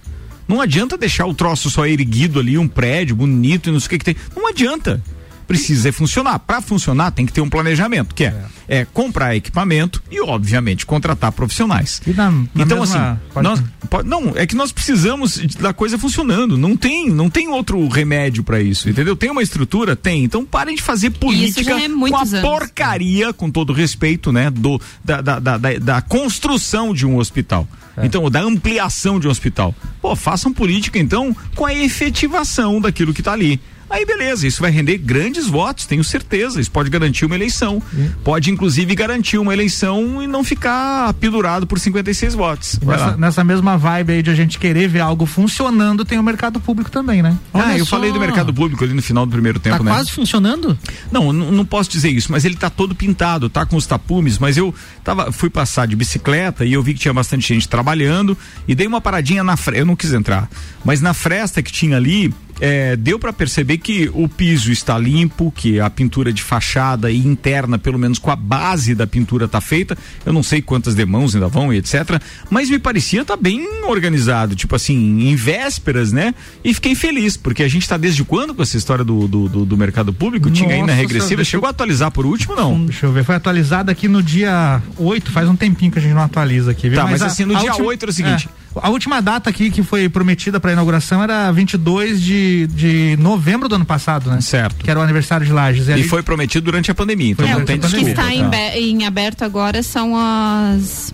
Não adianta deixar o troço só erguido ali, um prédio bonito e não sei o que, que tem. Não adianta. Precisa é funcionar. Para funcionar, tem que ter um planejamento, que é, é. comprar equipamento e, obviamente, contratar profissionais. E na- na então, assim, pode- nós, não, é que nós precisamos da coisa funcionando. Não tem, não tem outro remédio para isso, entendeu? Tem uma estrutura? Tem. Então parem de fazer política é com a anos. porcaria, com todo respeito, né? Do, da, da, da, da- da construção de um hospital. Então, da ampliação de um hospital. Pô, façam política, então, com a efetivação daquilo que está ali. Aí beleza, isso vai render grandes votos, tenho certeza. Isso pode garantir uma eleição. Pode, inclusive, garantir uma eleição e não ficar pendurado por 56 votos. Nessa, nessa mesma vibe aí de a gente querer ver algo funcionando, tem o mercado público também, né? Ah, Olha eu só. falei do mercado público ali no final do primeiro tempo, Tá né? quase funcionando? Não, não posso dizer isso, mas ele tá todo pintado, tá com os tapumes, mas eu tava, fui passar de bicicleta e eu vi que tinha bastante gente trabalhando e dei uma paradinha na fresta, eu não quis entrar, mas na fresta que tinha ali, é, deu para perceber que o piso está limpo, que a pintura de fachada e interna, pelo menos com a base da pintura tá feita. Eu não sei quantas demãos ainda vão e etc. Mas me parecia tá bem organizado, tipo assim, em vésperas, né? E fiquei feliz, porque a gente tá desde quando com essa história do, do, do- do mercado público? Tinha Nossa regressiva, chegou a atualizar por último não? Deixa eu ver, foi atualizado aqui no dia 8, faz um tempinho que a gente não atualiza aqui, viu? Tá, mas a- assim, no dia última- 8 era o seguinte. é, a última data aqui que foi prometida para inauguração era 22 de, de novembro do ano passado, né? Certo. Que era o aniversário de Lages. E ali- foi prometido durante a pandemia, então Foi não tem. O que está em, tá. be- em aberto agora são as.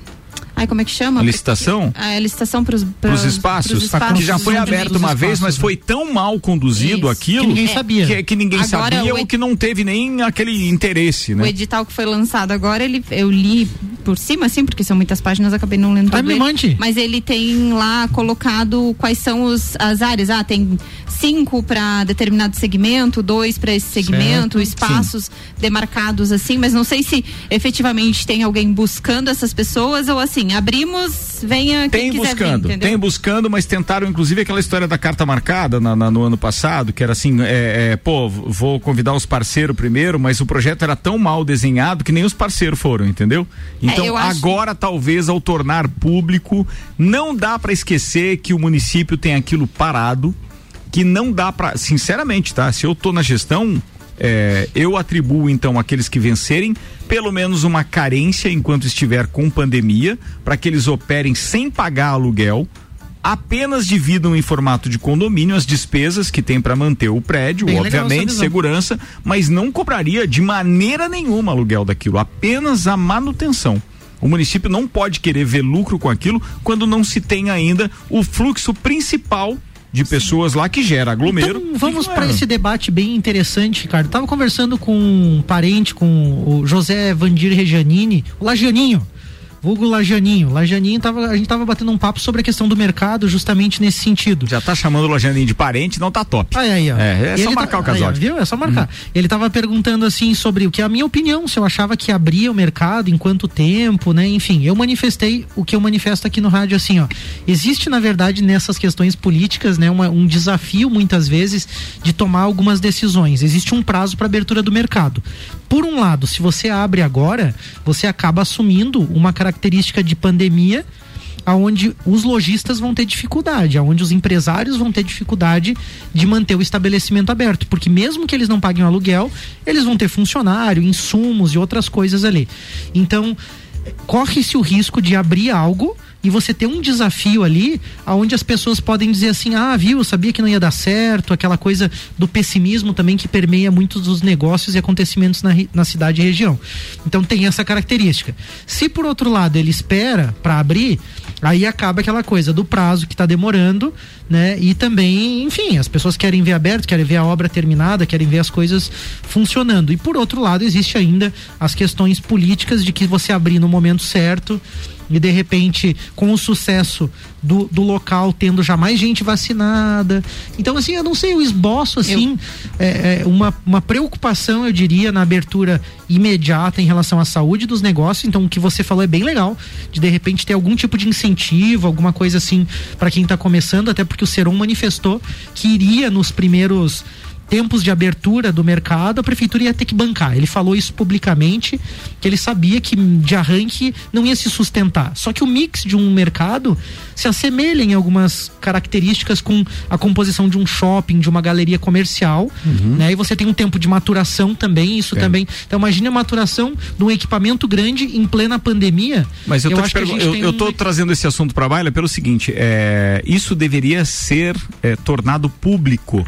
Ai, como é que chama? A licitação? A licitação para os Para os espaços, que já foi aberto uma vez, mas foi tão mal conduzido Isso. aquilo Que ninguém É. sabia. que, que ninguém Agora, sabia o ou ed- que não teve nem aquele interesse, O né? edital que foi lançado agora, ele, eu li por cima, assim, porque são muitas páginas, acabei não lendo Ah, me mande. Mas ele tem lá colocado quais são os, as áreas. Ah, tem cinco para determinado segmento, dois para esse segmento, espaços demarcados assim, mas não sei se efetivamente tem alguém buscando essas pessoas ou assim, abrimos venha quem Tem quiser buscando, vir, tem buscando, mas tentaram inclusive aquela história da carta marcada na- na- no ano passado, que era assim, é, é, pô, vou convidar os parceiros primeiro, mas o projeto era tão mal desenhado que nem os parceiros foram, entendeu? Então É, eu acho- agora talvez ao tornar público, não dá pra esquecer que o município tem aquilo parado, que não dá pra, sinceramente, tá? Se eu tô na gestão, é, eu atribuo então àqueles que vencerem pelo menos uma carência enquanto estiver com pandemia, para que eles operem sem pagar aluguel, apenas dividam em formato de condomínio as despesas que tem para manter o prédio, Bem obviamente, segurança, mas não cobraria de maneira nenhuma aluguel daquilo, apenas a manutenção. O município não pode querer ver lucro com aquilo quando não se tem ainda o fluxo principal de pessoas lá que gera aglomero. Então, vamos para esse debate bem interessante, Ricardo. Tava conversando com um parente, com o José Vandir Regianini, o Lajaninho. Vulgo Lajaninho. Lajaninho tava, a gente tava batendo um papo sobre a questão do mercado justamente nesse sentido. Já tá chamando o Lajaninho de parente, não tá top. Aí, aí, ó. É, é só Ele marcar tá- o casório. ó, viu? É só marcar. Ele tava perguntando assim sobre o que é a minha opinião, se eu achava que abria o mercado, em quanto tempo, né? Enfim, eu manifestei o que eu manifesto aqui no rádio assim, ó. Existe, na verdade, nessas questões políticas, né, uma- um desafio muitas vezes de tomar algumas decisões. Existe um prazo para abertura do mercado. Por um lado, se você abre agora, você acaba assumindo uma característica de pandemia aonde os lojistas vão ter dificuldade, aonde os empresários vão ter dificuldade de manter o estabelecimento aberto, porque mesmo que eles não paguem o aluguel, eles vão ter funcionário, insumos e outras coisas ali. Então, corre-se o risco de abrir algo e você ter um desafio ali aonde as pessoas podem dizer assim: "Ah, viu, eu sabia que não ia dar certo", aquela coisa do pessimismo também que permeia muitos dos negócios e acontecimentos na, na cidade e região. Então tem essa característica. Se por outro lado ele espera para abrir, aí acaba aquela coisa do prazo que está demorando, né? E também, enfim, as pessoas querem ver aberto, querem ver a obra terminada, querem ver as coisas funcionando. E por outro lado, existe ainda as questões políticas de que você abrir no momento certo e de repente com o sucesso do, do local tendo já mais gente vacinada. Então assim eu não sei eu esboço assim é, é, uma, uma preocupação eu diria na abertura imediata em relação à saúde dos negócios. Então o que você falou é bem legal de de repente ter algum tipo de incentivo alguma coisa assim para quem está começando até porque o Seron manifestou que iria nos primeiros tempos de abertura do mercado, a prefeitura ia ter que bancar. Ele falou isso publicamente, que ele sabia que de arranque não ia se sustentar. Só que o mix de um mercado se assemelha em algumas características com a composição de um shopping, de uma galeria comercial, né? E você tem um tempo de maturação também, isso É. também. Então imagine a maturação de um equipamento grande em plena pandemia. Mas eu, tô, te acho a pergun- gente eu, eu um- tô trazendo esse assunto para baila pelo seguinte: é, isso deveria ser é, tornado público.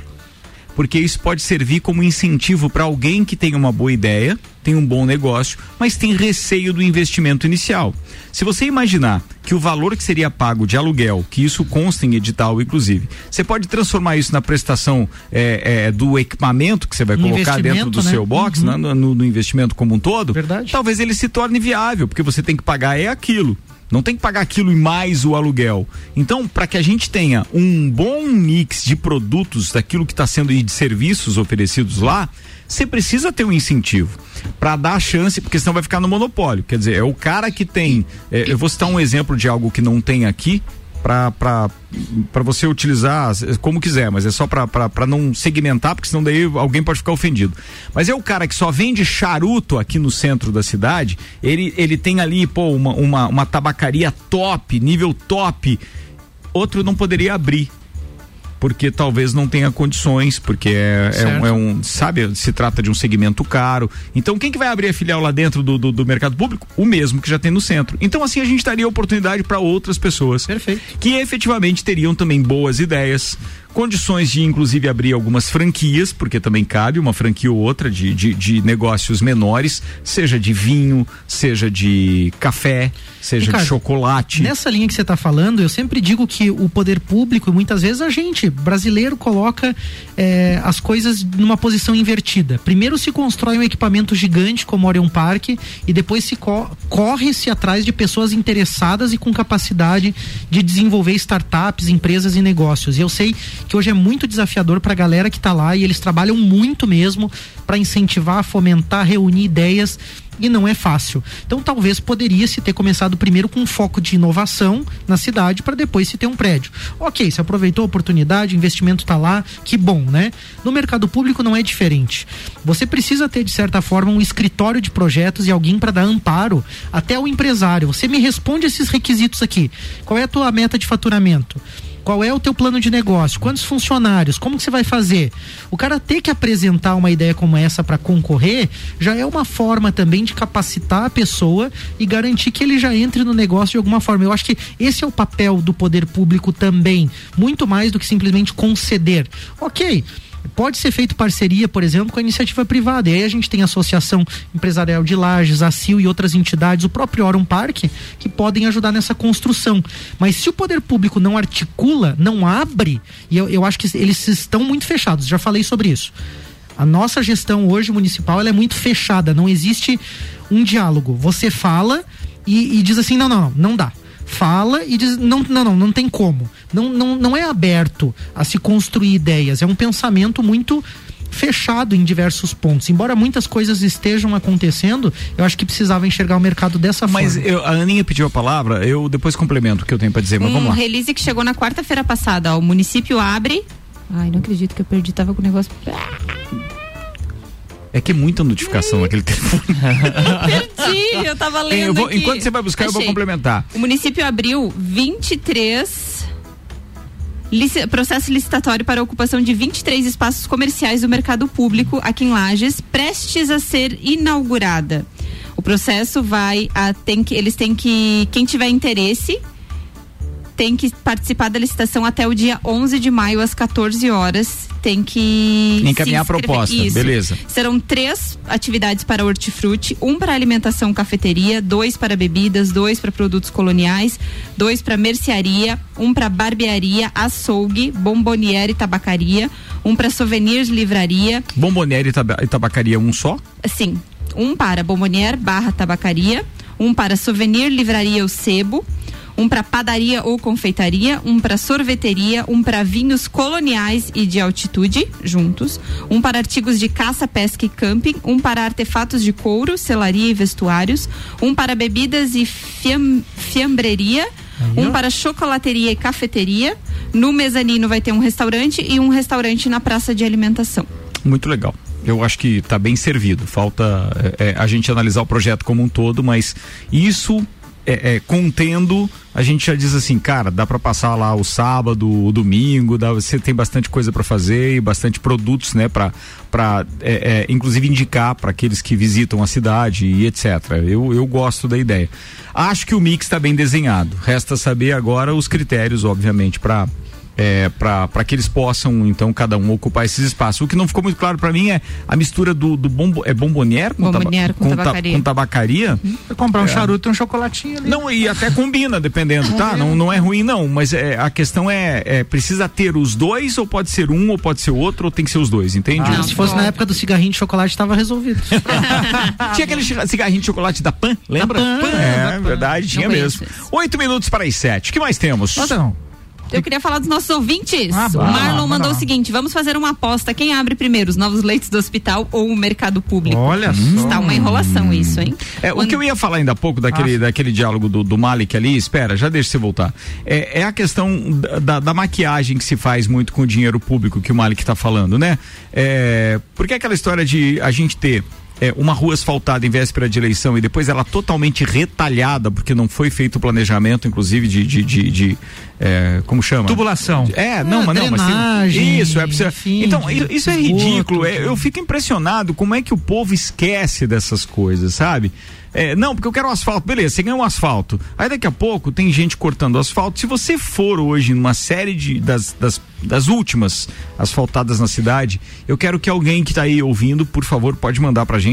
Porque isso pode servir como incentivo para alguém que tem uma boa ideia, tem um bom negócio, mas tem receio do investimento inicial. Se você imaginar que o valor que seria pago de aluguel, que isso consta em edital, inclusive, você pode transformar isso na prestação é, é, do equipamento que você vai colocar dentro do né? seu box, Uhum. né, no, no- no investimento como um todo, talvez ele se torne viável, porque você tem que pagar é aquilo. Não tem que pagar aquilo e mais o aluguel. Então, para que a gente tenha um bom mix de produtos daquilo que está sendo e de serviços oferecidos lá, você precisa ter um incentivo para dar chance, porque senão vai ficar no monopólio. Quer dizer, é o cara que tem. é, eu vou citar um exemplo de algo que não tem aqui para você utilizar como quiser, mas é só para não segmentar, porque senão daí alguém pode ficar ofendido. Mas é o cara que só vende charuto aqui no centro da cidade, ele, ele tem ali, pô, uma, uma, uma tabacaria top, nível top. Outro não poderia abrir. Porque talvez não tenha condições, porque é, é um, é um- Sabe, se trata de um segmento caro. Então, quem que vai abrir a filial lá dentro do, do, do mercado público? O mesmo que já tem no centro. Então, assim, a gente daria oportunidade para outras pessoas. Perfeito. Que efetivamente teriam também boas ideias, condições de, inclusive, abrir algumas franquias, porque também cabe uma franquia ou outra de, de, de negócios menores, seja de vinho, seja de café, seja Ricardo, de chocolate. Nessa linha que você está falando, eu sempre digo que o poder público, e muitas vezes a gente, brasileiro, coloca eh, as coisas numa posição invertida. Primeiro se constrói um equipamento gigante como o Orion Park e depois se co- corre-se atrás de pessoas interessadas e com capacidade de desenvolver startups, empresas e negócios. E eu sei que hoje é muito desafiador para a galera que está lá e eles trabalham muito mesmo para incentivar, fomentar, reunir ideias e não é fácil. Então talvez poderia se ter começado primeiro com um foco de inovação na cidade para depois se ter um prédio. Ok, se aproveitou a oportunidade, o investimento está lá, que bom, né? No mercado público não é diferente. Você precisa ter de certa forma um escritório de projetos e alguém para dar amparo até o empresário. Você me responde esses requisitos aqui. Qual é a tua meta de faturamento? Qual é o teu plano de negócio? Quantos funcionários? Como que você vai fazer? O cara ter que apresentar uma ideia como essa para concorrer já é uma forma também de capacitar a pessoa e garantir que ele já entre no negócio de alguma forma. Eu acho que esse é o papel do poder público também, muito mais do que simplesmente conceder. OK, pode ser feito parceria, por exemplo, com a iniciativa privada. E aí a gente tem a Associação Empresarial de Lages, a CIL e outras entidades, o próprio Orum Parque, que podem ajudar nessa construção. Mas se o poder público não articula, não abre, e eu, eu acho que eles estão muito fechados, já falei sobre isso. A nossa gestão hoje municipal ela é muito fechada, não existe um diálogo. Você fala e, e diz assim: não, não, não, não dá fala e diz não não não não tem como não não, não é aberto a se construir ideias é um pensamento muito fechado em diversos pontos. Embora muitas coisas estejam acontecendo, eu acho que precisava enxergar o mercado dessa mas forma. Mas a Aninha pediu a palavra, eu depois complemento o que eu tenho para dizer, mas um vamos lá. release que chegou na quarta-feira passada, ó, o município abre. Ai, não acredito que eu perdi, tava com o negócio. É que é muita notificação naquele telefone. <laughs> Perdi, eu tava lendo. Eu vou, aqui. enquanto você vai buscar, Achei. eu vou complementar. O município abriu 23 lici- processo licitatório para a ocupação de 23 espaços comerciais do mercado público aqui em Lages, prestes a ser inaugurada. O processo vai a tem que eles têm que quem tiver interesse tem que participar da licitação até o dia 11 de maio às 14 horas. Tem que Encaminhar a proposta, Isso. beleza. Serão três atividades para hortifruti, um para alimentação cafeteria, dois para bebidas, dois para produtos coloniais, dois para mercearia, um para barbearia, açougue, bomboniere e tabacaria, um para souvenirs livraria, Bomboniere e taba- e tabacaria um só? sim, um para bomboniere barra tabacaria, um para souvenir livraria o sebo, um para padaria ou confeitaria, um para sorveteria, um para vinhos coloniais e de altitude, juntos, um para artigos de caça, pesca e camping, um para artefatos de couro, selaria e vestuários, um para bebidas e fiam, fiambreria, um para chocolateria e cafeteria. No mezanino vai ter um restaurante e um restaurante na praça de alimentação. Muito legal. Eu acho que está bem servido. Falta é, é, a gente analisar o projeto como um todo, mas isso é, é, contendo, a gente já diz assim, cara, dá para passar lá o sábado, o domingo, dá, você tem bastante coisa para fazer e bastante produtos, né, para para é, é, inclusive indicar para aqueles que visitam a cidade e etc. Eu, eu gosto da ideia. Acho que o mix está bem desenhado. Resta saber agora os critérios, obviamente, para é, para que eles possam, então, cada um ocupar esses espaços. O que não ficou muito claro para mim é a mistura do, do bombo, é bombonier com, Bomboniere com ta- tabacaria. com tabacaria. comprar um É. charuto e um chocolatinho ali. Não, e até combina, dependendo, tá? Não, não é ruim, não. Mas é, a questão é, é, precisa ter os dois, ou pode ser um, ou pode ser outro, ou tem que ser os dois, entende? Ah, se fosse na época do cigarrinho de chocolate, estava resolvido. <laughs> <laughs> Tinha aquele cigarrinho de chocolate da Pan, lembra? Pan, é, da Pan. verdade, tinha Não mesmo. Oito minutos para as sete. O que mais temos? Eu queria falar dos nossos ouvintes. Ah, o. Marlon Ah, mandou o seguinte: vamos fazer uma aposta. Quem abre primeiro, os novos leitos do hospital ou o mercado público? Olha só. Está uma enrolação isso, hein? É, o que eu ia falar ainda há pouco daquele, daquele diálogo do, do Malik ali, espera, já deixa você voltar. É, é a questão da, da- da maquiagem que se faz muito com o dinheiro público que o Malik está falando, né? É, porque aquela história de a gente ter é, uma rua asfaltada em véspera de eleição e depois ela totalmente retalhada, porque não foi feito o planejamento, inclusive, de. de, de- de, é, como chama? Tubulação. É, não, Ah, mas não, mas tem- isso, é pra você- Então, isso é ridículo. é, eu fico impressionado como é que o povo esquece dessas coisas, sabe? É, não, porque eu quero um asfalto. Beleza, você ganha um asfalto. Aí daqui a pouco tem gente cortando asfalto. Se você for hoje numa série de, das, das, das últimas asfaltadas na cidade, eu quero que alguém que está aí ouvindo, por favor, pode mandar pra gente,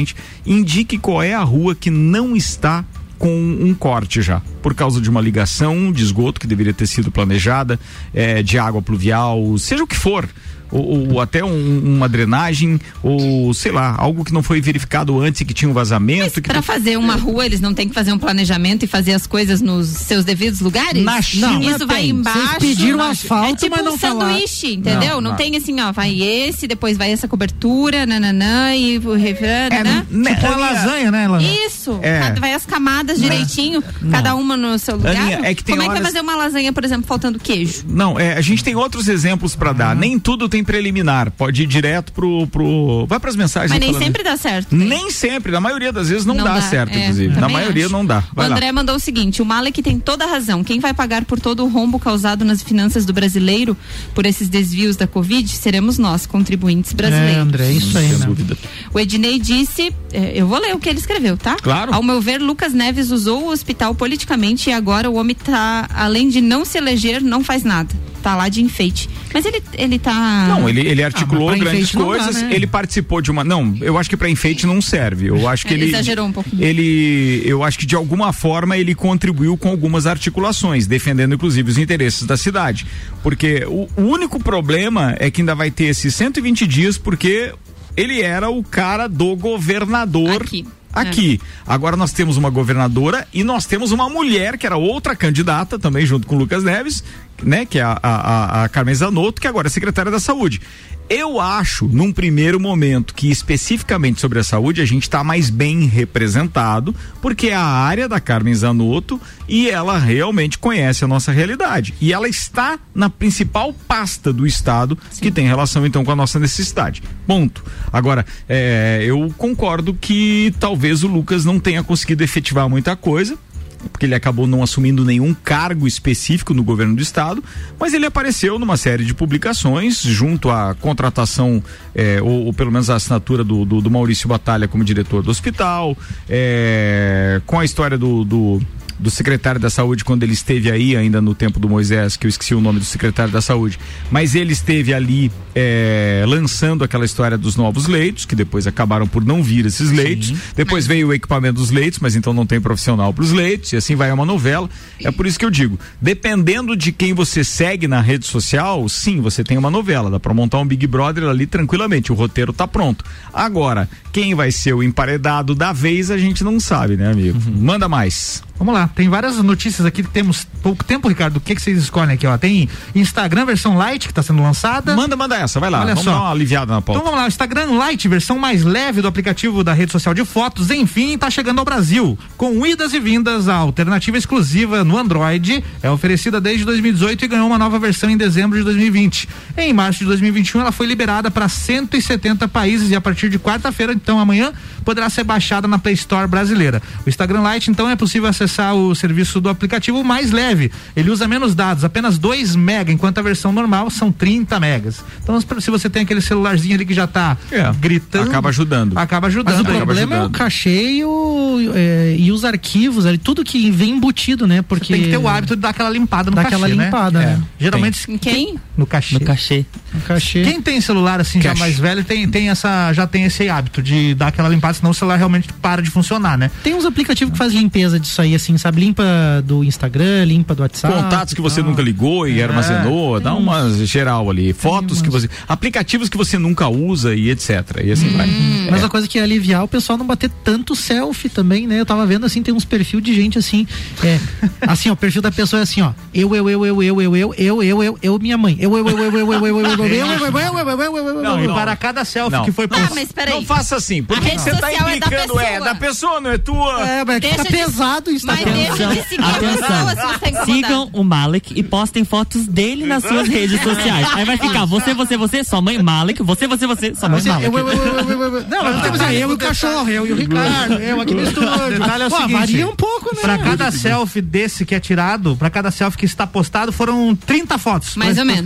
indique qual é a rua que não está com um corte já. por causa de uma ligação de esgoto que deveria ter sido planejada, eh, de água pluvial, seja o que for. Ou, ou até um- uma drenagem, ou sei lá, algo que não foi verificado antes e que tinha um vazamento. que Pra fazer uma rua, eles não têm que fazer um planejamento e fazer as coisas nos seus devidos lugares? Na China Isso vai tem. embaixo. Vocês pediram asfalto, é tipo mas não um sanduíche, entendeu? Não, Não, não. tem assim, ó, vai esse, depois vai essa cobertura, nananã, e o refrão, né? Tipo uma lasanha, né, Lana? Isso, É. cada- vai as camadas direitinho, cada uma no seu lugar. Aninha, é que tem Como é que vai horas- fazer uma lasanha, por exemplo, faltando queijo? Não, é, a gente tem outros exemplos pra dar. Nem tudo tem preliminar. Pode ir direto pro. pro vai pras mensagens. Mas nem falando. sempre dá certo. né? Nem sempre, na maioria das vezes não, Não dá, dá, certo, é, inclusive. Na maioria acho. não dá. O Vai lá. André mandou o seguinte: o Malek tem toda a razão. Quem vai pagar por todo o rombo causado nas finanças do brasileiro por esses desvios da Covid seremos nós, contribuintes brasileiros. É, André, isso aí, né? dúvida. O Ednei disse, eh, eu vou ler o que ele escreveu, tá? Claro. Ao meu ver, Lucas Neves usou o hospital politicamente e agora o homem tá, além de não se eleger, não faz nada. Tá lá de enfeite. Mas ele, ele tá. Não, ele, ele articulou mas pra grandes não dá, coisas. né? Ele participou de uma. Não, eu acho que pra enfeite não serve. Eu acho que É, ele. exagerou um pouquinho. Ele. Eu acho que de alguma forma ele contribuiu com algumas articulações, defendendo inclusive os interesses da cidade. Porque o, o único problema é que ainda vai ter esses 120 dias, porque ele era o cara do governador. Aqui. Aqui. Agora nós temos uma governadora e nós temos uma mulher que era outra candidata também junto com o Lucas Neves, né? Que é a, a, a- Carmen Zanotto, que agora é secretária da saúde. Eu acho, num primeiro momento, que especificamente sobre a saúde a gente está mais bem representado, porque é a área da Carmen Zanotto e ela realmente conhece a nossa realidade. E ela está na principal pasta do Estado que tem relação então com a nossa necessidade. Ponto. Agora, é, eu concordo que talvez o Lucas não tenha conseguido efetivar muita coisa porque ele acabou não assumindo nenhum cargo específico no governo do estado, mas ele apareceu numa série de publicações junto à contratação, eh, ou, ou pelo menos a assinatura do, do- do Maurício Batalha como diretor do hospital, eh, com a história do, do do secretário da saúde quando ele esteve aí ainda no tempo do Moisés, que eu esqueci o nome do secretário da saúde, mas ele esteve ali eh, lançando aquela história dos novos leitos, que depois acabaram por não vir esses leitos. Depois veio o equipamento dos leitos, mas então não tem profissional para os leitos, e assim vai uma novela. É por isso que eu digo, dependendo de quem você segue na rede social, sim, você tem uma novela, dá para montar um Big Brother ali tranquilamente, o roteiro tá pronto. Agora, quem vai ser o emparedado da vez, a gente não sabe, né, amigo? Manda mais. Vamos lá, tem várias notícias aqui que temos pouco tempo, Ricardo. O que, que vocês escolhem aqui, ó? Tem Instagram versão light que está sendo lançada. Manda, manda essa, vai lá. Olha Vamos só. dar uma aliviada na pauta. Então vamos lá, o Instagram Lite, versão mais leve do aplicativo da rede social de fotos, enfim, está chegando ao Brasil. Com idas e vindas, a alternativa exclusiva no Android é oferecida desde 2018 e ganhou uma nova versão em dezembro de 2020. Em março de 2021, ela foi liberada para 170 países e a partir de quarta-feira, então amanhã, poderá ser baixada na Play Store brasileira. O Instagram Lite, então, é possível acessar o serviço do aplicativo mais leve. Ele usa menos dados, apenas 2 mega, enquanto a versão normal são 30 megas. Então, se você tem aquele celularzinho ali que já tá gritando. Acaba ajudando. Acaba ajudando. Mas o Acaba problema é o ajudando. cachê e, o, é, e os arquivos, ali, tudo que vem embutido, né? Porque Tem que ter o hábito de dar aquela limpada no Dá cachê, aquela né? limpada, É. né? Geralmente Em quem? no cachê. No cachê. Cachê. Quem tem celular assim já mais velho tem, tem essa já tem esse hábito de dar aquela limpada, senão o celular realmente para de funcionar, né? Tem uns aplicativos que fazem limpeza disso aí, assim, sabe? Limpa do Instagram, limpa do WhatsApp. Contatos que você e tal. nunca ligou e É, armazenou, dá uma geral ali. Fotos que umas- você. Aplicativos que você nunca usa e etc. E assim vai. Mas uma coisa que ia aliviar o pessoal não bater tanto selfie também, né? Eu tava vendo assim, tem uns perfil de gente assim, é, assim, ó, o perfil da pessoa é assim, ó, eu, eu, eu, eu, eu, eu, eu, eu, eu, eu, eu, minha mãe, eu, eu, eu, eu, eu, eu, eu, eu, eu, eu, não, para cada selfie não. que foi postado. Ah, mas peraí. Não faça assim, porque você está é implicando, é da, é da pessoa, não é tua. É, mas tá deixa tá de... pesado isso. Tá mas deixa de seguir Atenção. a pessoa, Sigam o Malek e postem fotos dele nas suas redes sociais. Aí vai ficar você, você, você, sua mãe Malek, você, você, você, sua mãe Malek. Não, eu e o cachorro, eu e o Ricardo, eu aqui no estúdio. <laughs> É Pô. Varia um pouco, né? Pra cada selfie desse que é tirado, pra cada selfie que está postado, foram 30 fotos. Mais ou menos.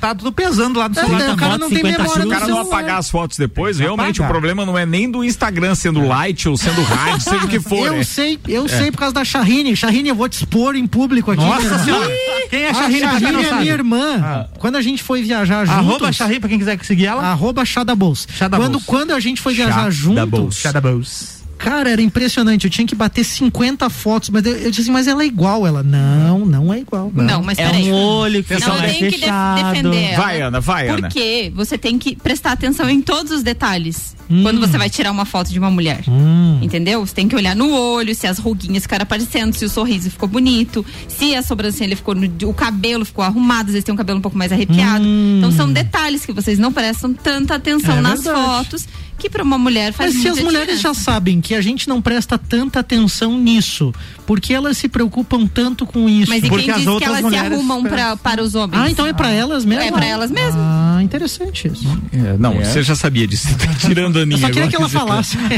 Tá tudo pesando lá no É, celular. daí o também. cara não tem 50 memória Se do o cara não apagar as fotos depois, realmente Apagar. o problema não é nem do Instagram sendo light ou sendo rádio, seja o que for. Eu é. sei, eu sei por causa da Charrine. Charrine, eu vou te expor em público aqui. Nossa irmão. senhora. Quem é A Charrine, não Charrine é sabe? minha irmã. Quando a gente foi viajar juntos. Arroba Charrine, pra quem quiser seguir ela. Arroba Chadabols. Chadabols. Quando, quando a gente foi viajar Chadabols. juntos. Shadabows. Cara, era impressionante. Eu tinha que bater 50 fotos, mas eu, eu disse assim, mas ela é igual. Ela, não, não é igual. Não, mas É peraí. um olho que Não fica tem que defender ela. Vai, Ana, vai, Ana. Porque você tem que prestar atenção em todos os detalhes Hum. quando você vai tirar uma foto de uma mulher. Entendeu? Você tem que olhar no olho, se as ruguinhas ficaram aparecendo, se o sorriso ficou bonito, se a sobrancelha ficou. no- o cabelo ficou arrumado, às vezes tem um cabelo um pouco mais arrepiado. Então são detalhes que vocês não prestam tanta atenção Hum. É nas verdade. fotos que pra uma mulher faz Mas se as mulheres diferença. já sabem que a gente não presta tanta atenção nisso, por que elas se preocupam tanto com isso? Mas e Porque quem as disse que outras elas se arrumam pra, para os homens? Ah, então é pra elas mesmo? É pra elas mesmo. Ah, interessante isso. É, não, É. você já sabia disso. Você <laughs> tá tirando a Eu Aninha só queria que ela falasse. <laughs>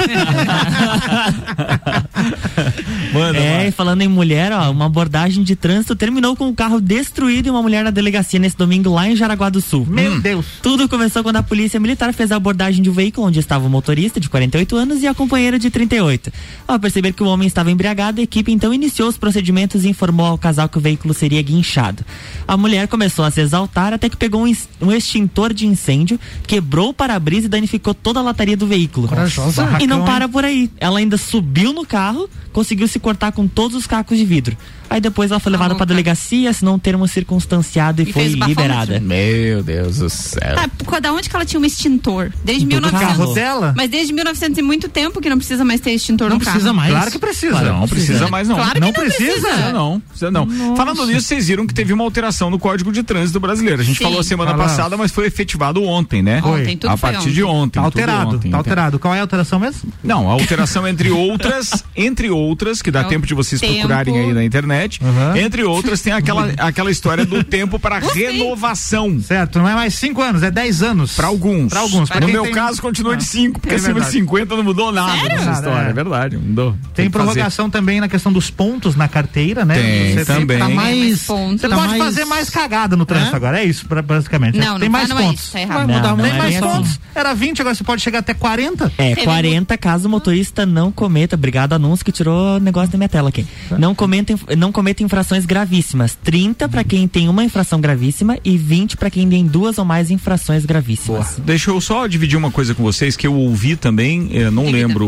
<laughs> Manda, É, e falando em mulher, ó, uma abordagem de trânsito terminou com o carro destruído e uma mulher na delegacia nesse domingo lá em Jaraguá do Sul. Meu Deus. Tudo começou quando a polícia militar fez a abordagem de um veículo onde estava o motorista de 48 anos e a companheira de 38. Ao perceber que o homem estava embriagado, a equipe então iniciou os procedimentos e informou ao casal que o veículo seria guinchado. A mulher começou a se exaltar até que pegou um, um extintor de incêndio, quebrou o para-brisa e danificou toda a lataria do veículo. Corajosa. E não para por aí. Ela ainda subiu no carro, conseguiu se cortar com todos os cacos de vidro. Aí depois ela foi levada louca. pra delegacia, assinou um termo circunstanciado e, E foi liberada. Meu Deus do céu. Ah, da onde que ela tinha um extintor? Desde Do 1900. carro dela? Mas desde 1900 e muito tempo que não precisa mais ter extintor Não no carro. precisa mais. Claro que precisa. Claro. Não precisa mais não. Claro que não não precisa? precisa. Não, precisa não. Falando nisso, vocês viram que teve uma alteração no Código de Trânsito Brasileiro. A gente Sim. falou semana Fala. passada, mas foi efetivado ontem, né? Ontem, tudo A foi partir de ontem. ontem. Tá alterado, ontem, tá então. alterado. Qual é a alteração mesmo? Não, a alteração entre <laughs> outras, entre outras, que dá É tempo de vocês tempo. procurarem aí na internet, Uhum. entre outras tem aquela, <laughs> aquela história do tempo para renovação. Certo, não é mais 5 anos, é 10 anos. Para alguns. Pra alguns. Pra no meu tem- caso, continua de Ah, 5, porque é acima de verdade. 50 não mudou nada Sério? nessa história. É. É verdade, mudou. Tem fazer. prorrogação também na questão dos pontos na carteira, né? Tem, Você também. Tá Mais mais, pontos. você tá pode mais- fazer mais cagada no trânsito É? agora, é isso, pra- basicamente. Não, tem não mais tá, não é pontos. isso, tá. Vai mudar Tem é mais bem assim. pontos. Era 20, agora você pode chegar até 40. É, Teve 40 caso o motorista não cometa, obrigado anúncio que tirou o negócio da minha tela aqui. Não cometa, inf- não cometa infrações gravíssimas. 30 pra quem tem uma infração gravíssima e 20 pra quem tem duas ou mais infrações gravíssimas. Deixa eu só dividir uma coisa com vocês que eu ouvi também, eh, não Divida. lembro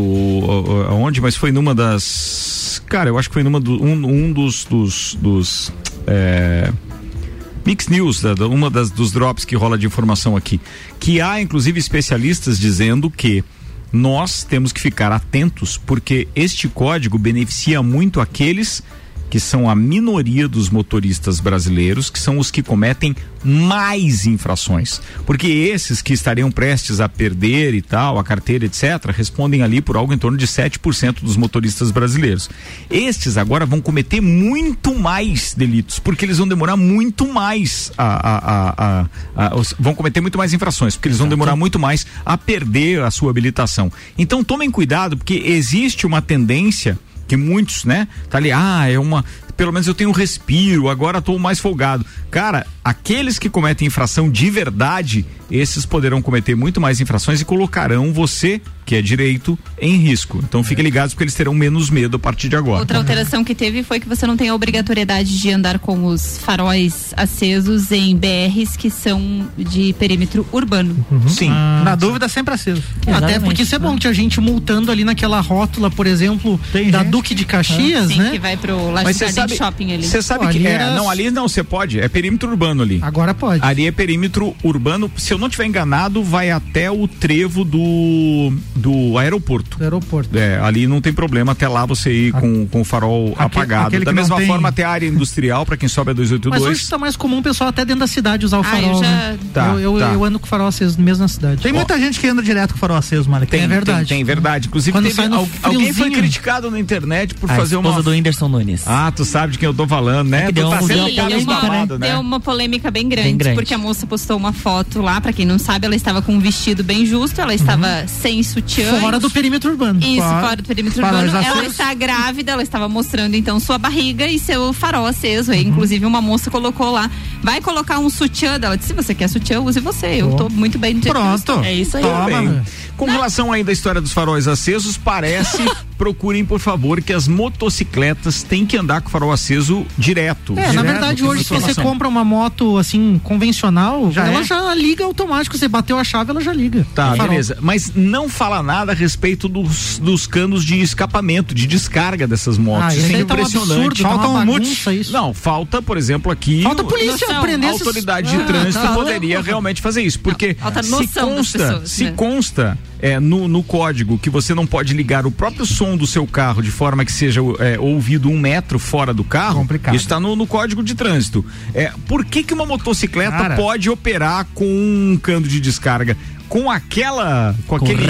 aonde, mas foi numa das. Cara, eu acho que foi numa do, um, um dos. dos, dos eh, Mix News, uma das, dos drops que rola de informação aqui. Que há, inclusive, especialistas dizendo que nós temos que ficar atentos, porque este código beneficia muito aqueles que são a minoria dos motoristas brasileiros, que são os que cometem mais infrações. Porque esses que estariam prestes a perder e tal, a carteira, etc., respondem ali por algo em torno de 7% dos motoristas brasileiros. Estes agora vão cometer muito mais delitos, porque eles vão demorar muito mais a. a- a- a- a- os- vão cometer muito mais infrações, porque eles vão demorar muito mais a perder a sua habilitação. Então tomem cuidado, porque existe uma tendência que muitos, né? Tá ali, ah, é uma. Pelo menos eu tenho um respiro, agora tô mais folgado. Cara, aqueles que cometem infração de verdade, esses poderão cometer muito mais infrações e colocarão você, que é direito, em risco. Então fiquem ligados porque eles terão menos medo a partir de agora. Outra alteração que teve foi que você não tem a obrigatoriedade de andar com os faróis acesos em BRs que são de perímetro urbano. Sim. Na dúvida, sempre aceso. Até Exatamente. porque isso é bom, tinha gente multando ali naquela rótula, por exemplo, Tem da gente Duque de Caxias, Sim, né? que vai pro Laje Mas você sabe, Shopping ali. você sabe Pô, que ali é, era- não ali não você pode, é perímetro urbano ali. Agora pode. Ali é perímetro urbano, se eu não tiver enganado, vai até o trevo do do aeroporto. Do aeroporto. É, ali não tem problema até lá você ir com, com o farol apagado. aquele Da mesma tem- forma até a área industrial, para quem sobe a Mas 282. hoje tá mais comum o pessoal até dentro da cidade usar o Ah, eu farol. já- né? Tá, eu, eu, tá. eu ando com o farol aceso mesmo na cidade. Tem muita gente que anda direto com o farol aceso, mano. Tem, é verdade. Tem, tem, verdade. Inclusive, teve, alguém foi criticado na internet por A fazer esposa uma. do Whindersson Nunes. Ah, tu sabe de quem eu tô falando, né? É deu tá sendo deu Sim, cada deu uma, né? deu uma polêmica bem grande, Bem grande. porque a moça postou uma foto lá, pra quem não sabe, ela estava com um vestido bem justo, ela estava Uhum. sem sutiã. Fora do perímetro urbano. Isso, Fora- fora do perímetro urbano. Ela está grávida, ela estava mostrando então sua barriga e seu farol aceso. Uhum. Inclusive, uma moça colocou lá, vai colocar um sutiã dela. Disse, se você quer sutiã, use você. Eu tô muito bem Pronto. É isso aí. Toma. Com relação ainda à história dos faróis acesos, parece <laughs> procurem, por favor, que as motocicletas têm que andar com o farol aceso direto. É, na Direto, verdade, com hoje, se você compra uma moto assim, convencional, Já ela é? já liga automático. Você bateu a chave, ela já liga. Tá, beleza. Mas não fala nada a respeito dos, dos canos de escapamento, de descarga dessas motos. Ah, isso isso é aí tá um impressionante. absurdo, tá falta uma um bagunça multi- Não, falta, por exemplo, aqui. Falta a polícia noção. prender A esses- autoridade de Ah, trânsito tá. poderia realmente fazer isso. Porque falta se consta, pessoas, se né? consta é, no, no código que você não pode ligar o próprio som do seu carro de forma que seja é, ouvido um metro fora do carro, Complicado. isso está no, no código de trânsito. É, por que, que uma motocicleta Cara. pode operar com um cano de descarga? Com aquela. Com aquele.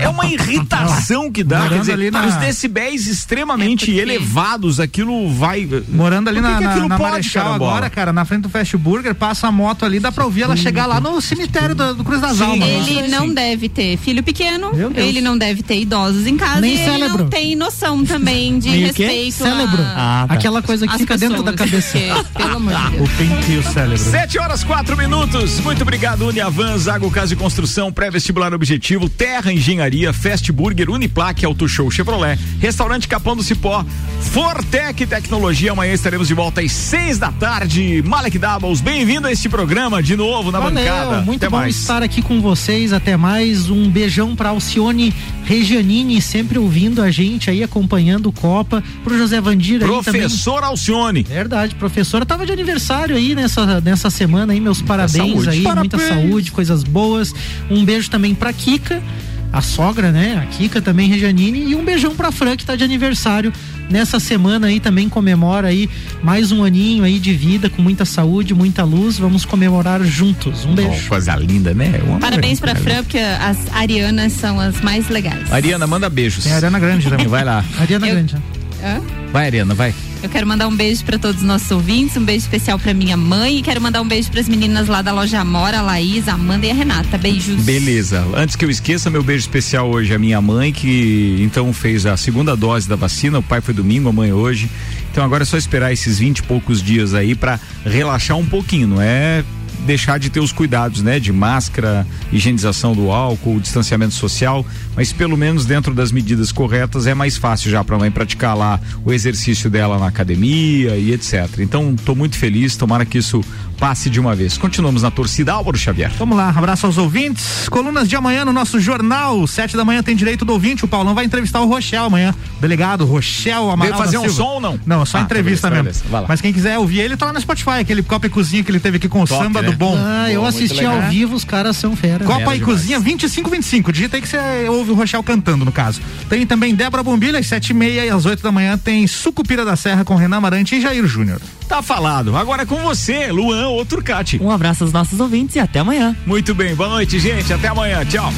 É uma irritação que dá. Quer dizer, na- os decibéis extremamente elevados, aquilo vai. Morando ali Por que na, que na, na pode, Marechal agora, cara, na frente do Fast Burger, passa a moto ali, dá pra ouvir ela chegar lá no cemitério do, do Cruz das Almas. Ele não deve ter filho pequeno, ele não deve ter idosos em casa Nem e ele cérebro. não tem noção também <laughs> de Nem respeito Cérebro. a... Ah, tá. Aquela coisa que As fica dentro da cabeça. porque, <laughs> pelo amor de Deus. O pente e o cérebro. Sete horas, quatro minutos. Muito obrigado, Uniavan, Zago Casa e Construção, pré-vestibular objetivo, Terra Engenharia, Fast Burger, Uniplaque, Auto Show Chevrolet, Restaurante Capão do Cipó, Fortec Tecnologia. Amanhã estaremos de volta às seis da tarde. Malek Doubles, bem-vindo a este programa de novo na Valeu, bancada. muito Até bom mais. estar aqui com vocês. Até mais. Um beijão pra Alcione Regianini, sempre ouvindo a gente aí, acompanhando o Copa. Pro José Vandir aí também. Professor Alcione. Verdade, professora tava de aniversário aí nessa, nessa semana aí, meus parabéns aí, muita Parabéns. saúde, coisas boas. Um beijo também pra Kika, a sogra, né? A Kika também, Regianini, e um beijão pra Fran que tá de aniversário nessa semana aí também comemora aí mais um aninho aí de vida com muita saúde, muita luz. Vamos comemorar juntos. Um beijo. Oh, coisa linda, né? Uma Parabéns pra. Fran, porque as arianas são as mais legais. Ariana, manda beijos. Tem a Ariana Grande também. Vai lá. Ariana Eu- Grande. Hã? Vai, Ariana, vai. Eu quero mandar um beijo pra todos os nossos ouvintes, um beijo especial pra minha mãe e quero mandar um beijo pras meninas lá da loja Amora, a Laís, a Amanda e a Renata. Beijos. Beleza. Antes que eu esqueça, meu beijo especial hoje à minha mãe, que então fez a segunda dose da vacina. O pai foi domingo, a mãe hoje. Então agora é só esperar esses 20 e poucos dias aí pra relaxar um pouquinho, não é? Deixar de ter os cuidados, né? De máscara, higienização do álcool, distanciamento social, mas pelo menos dentro das medidas corretas é mais fácil já pra mãe praticar lá o exercício dela na academia e etc. Então, tô muito feliz, tomara que isso passe de uma vez. Continuamos na torcida Álvaro Xavier. Vamos lá, abraço aos ouvintes. Colunas de amanhã no nosso jornal. Sete da manhã tem direito do ouvinte. O Paulão vai entrevistar o Rochel amanhã. Delegado Rochel Amaral. Veio fazer da um Silva. som ou não? Não, só Ah, entrevista tá beleza, mesmo. beleza. Mas quem quiser ouvir ele, tá lá no Spotify. Aquele Copa e Cozinha que ele teve aqui com o Top, samba né? do bom. Ah, eu muito assisti ao vivo, os caras são fera. Copa e demais. Cozinha 2525. Digita aí que você ouve o Rochel cantando, no caso. Tem também Débora Bombilha, às sete e meia e às oito da manhã tem Sucupira da Serra com Renan Amarante e Jair Júnior. Tá falado. Agora é com você, Luan ou Turcati. Um abraço aos nossos ouvintes e até amanhã. Muito bem, boa noite, gente. Até amanhã. Tchau.